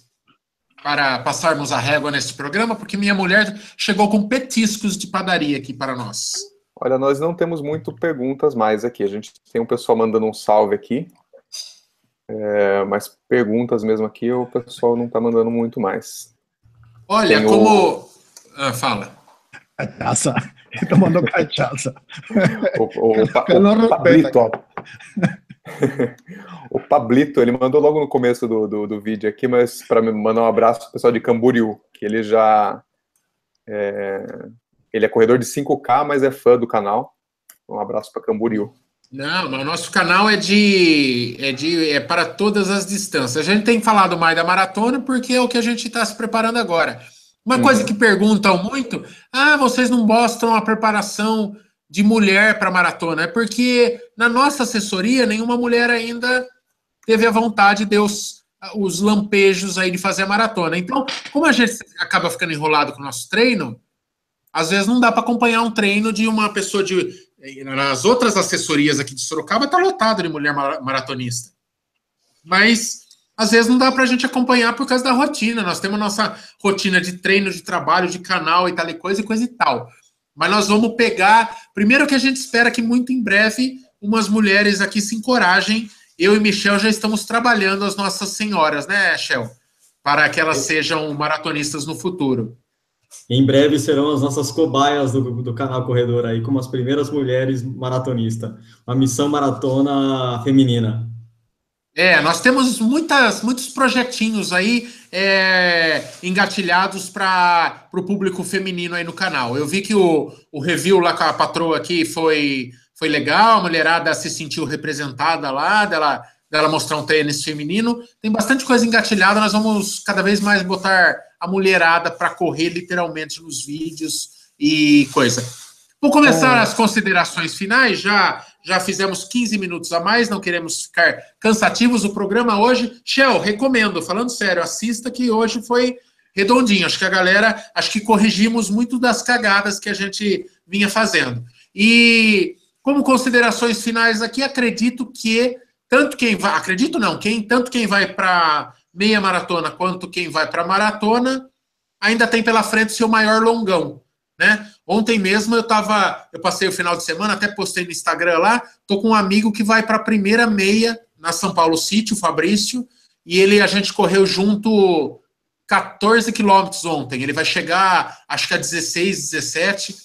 para passarmos a régua neste programa, porque minha mulher chegou com petiscos de padaria aqui para nós. Olha, nós não temos muito perguntas mais aqui. A gente tem um pessoal mandando um salve aqui. É, mas perguntas mesmo aqui, o pessoal não está mandando muito mais. Olha, Tem como. O... Ah, fala. Cachaça. [laughs] Tomando cachaça. O, o, o, [laughs] o Pablito, [laughs] o Pablito, ele mandou logo no começo do, do, do vídeo aqui, mas para mandar um abraço pro pessoal de Camboriú, que ele já. É, ele é corredor de 5K, mas é fã do canal. Um abraço para Camboriú. Não, mas o nosso canal é de, é de é para todas as distâncias. A gente tem falado mais da maratona porque é o que a gente está se preparando agora. Uma uhum. coisa que perguntam muito: ah, vocês não mostram a preparação de mulher para maratona? É porque na nossa assessoria nenhuma mulher ainda teve a vontade, deu os, os lampejos aí de fazer a maratona. Então, como a gente acaba ficando enrolado com o nosso treino, às vezes não dá para acompanhar um treino de uma pessoa de nas outras assessorias aqui de Sorocaba está lotado de mulher maratonista. Mas às vezes não dá para a gente acompanhar por causa da rotina. Nós temos nossa rotina de treino, de trabalho, de canal e tal e coisa e coisa e tal. Mas nós vamos pegar. Primeiro que a gente espera que muito em breve umas mulheres aqui se encorajem. Eu e Michel já estamos trabalhando as nossas senhoras, né, Michel? Para que elas sejam maratonistas no futuro. Em breve serão as nossas cobaias do, do canal Corredor aí, como as primeiras mulheres maratonistas. Uma missão maratona feminina. É, nós temos muitas, muitos projetinhos aí é, engatilhados para o público feminino aí no canal. Eu vi que o, o review lá com a patroa aqui foi, foi legal, a mulherada se sentiu representada lá, dela, dela mostrar um tênis feminino. Tem bastante coisa engatilhada, nós vamos cada vez mais botar a mulherada para correr literalmente nos vídeos e coisa. Vou começar é. as considerações finais, já já fizemos 15 minutos a mais, não queremos ficar cansativos o programa hoje. Shell, recomendo, falando sério, assista que hoje foi redondinho. Acho que a galera, acho que corrigimos muito das cagadas que a gente vinha fazendo. E como considerações finais aqui, acredito que tanto quem vai, acredito não, quem tanto quem vai para meia maratona quanto quem vai para maratona, ainda tem pela frente seu maior longão. Né? Ontem mesmo eu tava, eu passei o final de semana, até postei no Instagram lá, tô com um amigo que vai para a primeira meia na São Paulo City, o Fabrício, e ele a gente correu junto 14 quilômetros ontem. Ele vai chegar, acho que a 16, 17.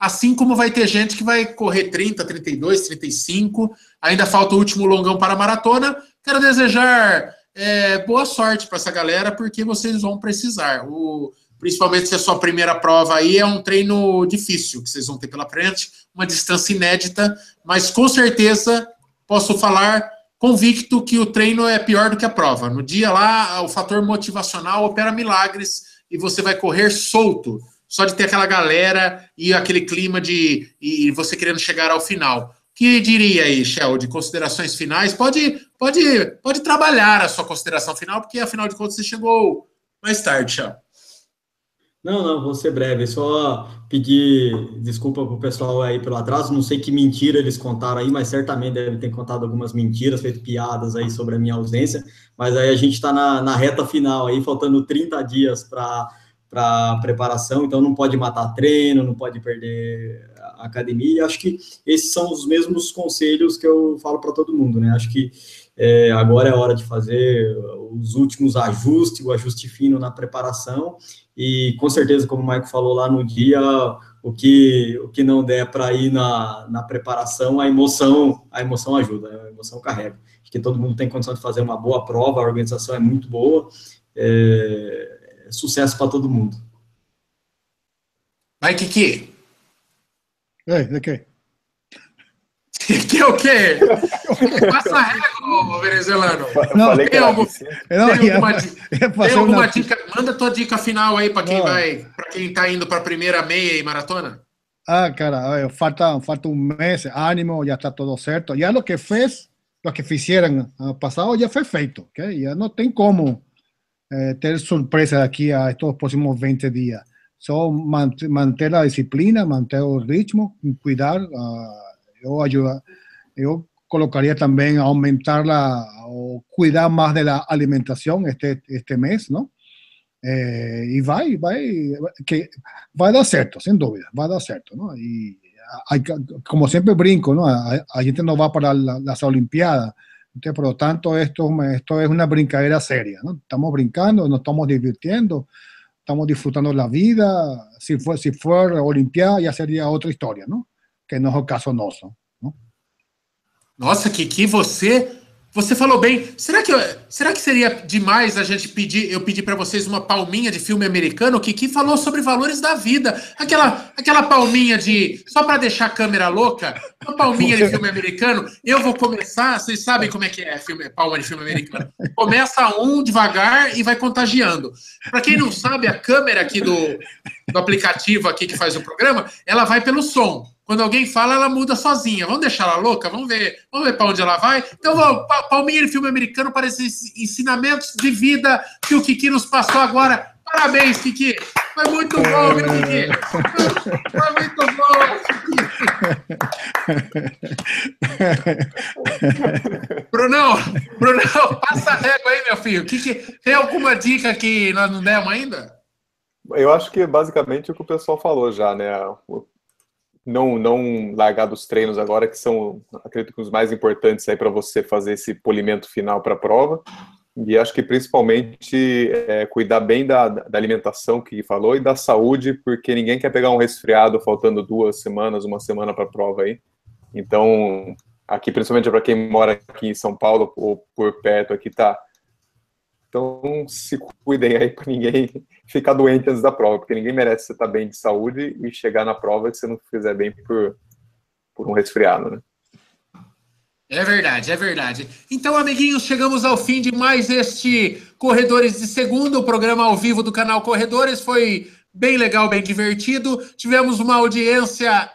Assim como vai ter gente que vai correr 30, 32, 35. Ainda falta o último longão para a maratona. Quero desejar é, boa sorte para essa galera, porque vocês vão precisar. O, principalmente se a sua primeira prova aí é um treino difícil que vocês vão ter pela frente, uma distância inédita, mas com certeza posso falar convicto que o treino é pior do que a prova. No dia lá, o fator motivacional opera milagres e você vai correr solto, só de ter aquela galera e aquele clima de e você querendo chegar ao final que diria aí, Shell, de considerações finais? Pode, pode, pode trabalhar a sua consideração final, porque afinal de contas você chegou mais tarde, Shell. Não, não, vou ser breve. Só pedir desculpa para o pessoal aí pelo atraso. Não sei que mentira eles contaram aí, mas certamente devem ter contado algumas mentiras, feito piadas aí sobre a minha ausência. Mas aí a gente está na, na reta final aí, faltando 30 dias para para preparação, então não pode matar treino, não pode perder a academia. E acho que esses são os mesmos conselhos que eu falo para todo mundo, né? Acho que é, agora é hora de fazer os últimos ajustes, o ajuste fino na preparação. E com certeza, como o Maico falou lá no dia, o que, o que não der para ir na, na preparação, a emoção, a emoção ajuda, a emoção carrega. Acho que todo mundo tem condição de fazer uma boa prova, a organização é muito boa. É, sucesso para todo mundo. Vai, Kiki. Ei, de [laughs] quê? Que o quê? Passa a régua, venezuelano. Não, tem, algum, não, tem alguma, ia, tem alguma uma... dica? Manda tua dica final aí para quem não. vai, para quem está indo para a primeira meia e maratona. Ah, cara, falta, falta un mes, ánimo, ya está todo certo. Ya lo que fez, lo que hicieron pasado ya fue feito, ¿okay? Ya no tem como eh, tener sorpresa de aquí a estos próximos 20 días. Son mantener la disciplina, mantener el ritmo, cuidar. Uh, yo ayuda, yo colocaría también aumentar la o cuidar más de la alimentación este, este mes, ¿no? Eh, y va, y va, que va a dar cierto, sin duda, va a dar cierto, ¿no? Y hay, como siempre brinco, ¿no? A, gente no va para las Olimpiadas, Entonces, por lo tanto, esto, esto es una brincadera seria, ¿no? Estamos brincando, nos estamos divirtiendo, estamos disfrutando la vida. Si, fue, si fuera Olimpiada, ya sería otra historia, ¿no? Que no es el caso nuestro, ¿no? Nossa, Kiki, você Você falou bem. Será que, será que seria demais a gente pedir, eu pedir para vocês uma palminha de filme americano? O Kiki falou sobre valores da vida. Aquela, aquela palminha de. Só para deixar a câmera louca, uma palminha de filme americano. Eu vou começar, vocês sabem como é que é filme, palma de filme americano. Começa um devagar e vai contagiando. Para quem não sabe, a câmera aqui do, do aplicativo aqui que faz o programa, ela vai pelo som. Quando alguém fala, ela muda sozinha. Vamos deixar ela louca? Vamos ver. Vamos ver para onde ela vai. Então, vamos, palminha de filme americano para esses ensinamentos de vida que o Kiki nos passou agora. Parabéns, Kiki. Foi muito bom, meu Kiki. Foi muito bom. Brunão, Brunão, passa a régua aí, meu filho. Kiki, tem alguma dica que nós não demos ainda? Eu acho que basicamente o que o pessoal falou já, né? Não, não largar dos treinos agora, que são, acredito que os mais importantes aí para você fazer esse polimento final para a prova. E acho que principalmente é, cuidar bem da, da alimentação que falou e da saúde, porque ninguém quer pegar um resfriado faltando duas semanas, uma semana para a prova aí. Então, aqui, principalmente para quem mora aqui em São Paulo ou por perto aqui, tá então, se cuidem aí para ninguém [laughs] ficar doente antes da prova, porque ninguém merece você estar bem de saúde e chegar na prova se você não fizer bem por, por um resfriado, né? É verdade, é verdade. Então, amiguinhos, chegamos ao fim de mais este Corredores de Segunda, o programa ao vivo do canal Corredores. Foi bem legal, bem divertido. Tivemos uma audiência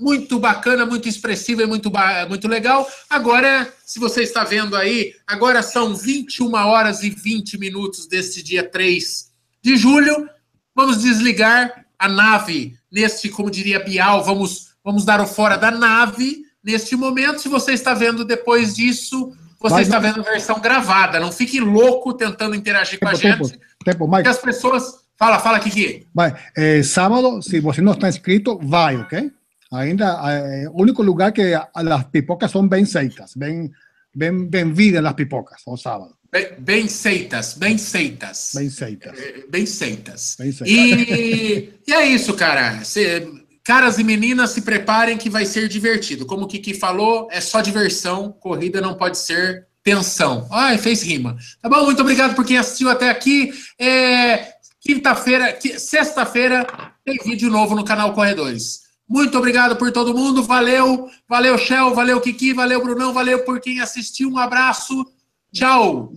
muito bacana, muito expressiva e muito, muito legal. Agora, se você está vendo aí, agora são 21 horas e 20 minutos deste dia 3 de julho. Vamos desligar a nave neste, como diria Bial, vamos, vamos dar o fora da nave neste momento. Se você está vendo depois disso, você Mas, está vendo a versão gravada. Não fique louco tentando interagir tempo, com a gente. Tempo, tempo, Mike. As pessoas. Fala, fala, Kiki. Vai, eh, sábado, se você não está inscrito, vai, ok? Ainda, eh, único lugar que las pipocas son bem feitas, bem, bem, bem vidas las pipocas, o sábado. Bem, bem feitas, bem feitas. Bem feitas. Eh, bem feitas. Bem feitas. E, e é isso, cara. Cê, caras e meninas, se preparem que vai ser divertido. Como o Kiki falou, é só diversão. Corrida não pode ser tensão. Ai, fez rima. Tá bom? Muito obrigado por quem assistiu até aqui. É, Quinta-feira, sexta-feira, tem vídeo novo no canal Corredores. Muito obrigado por todo mundo. Valeu, valeu, Shell, valeu, Kiki, valeu, Brunão, valeu por quem assistiu. Um abraço. Tchau.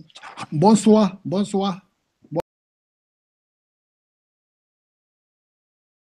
Bonsoir, bonsoir.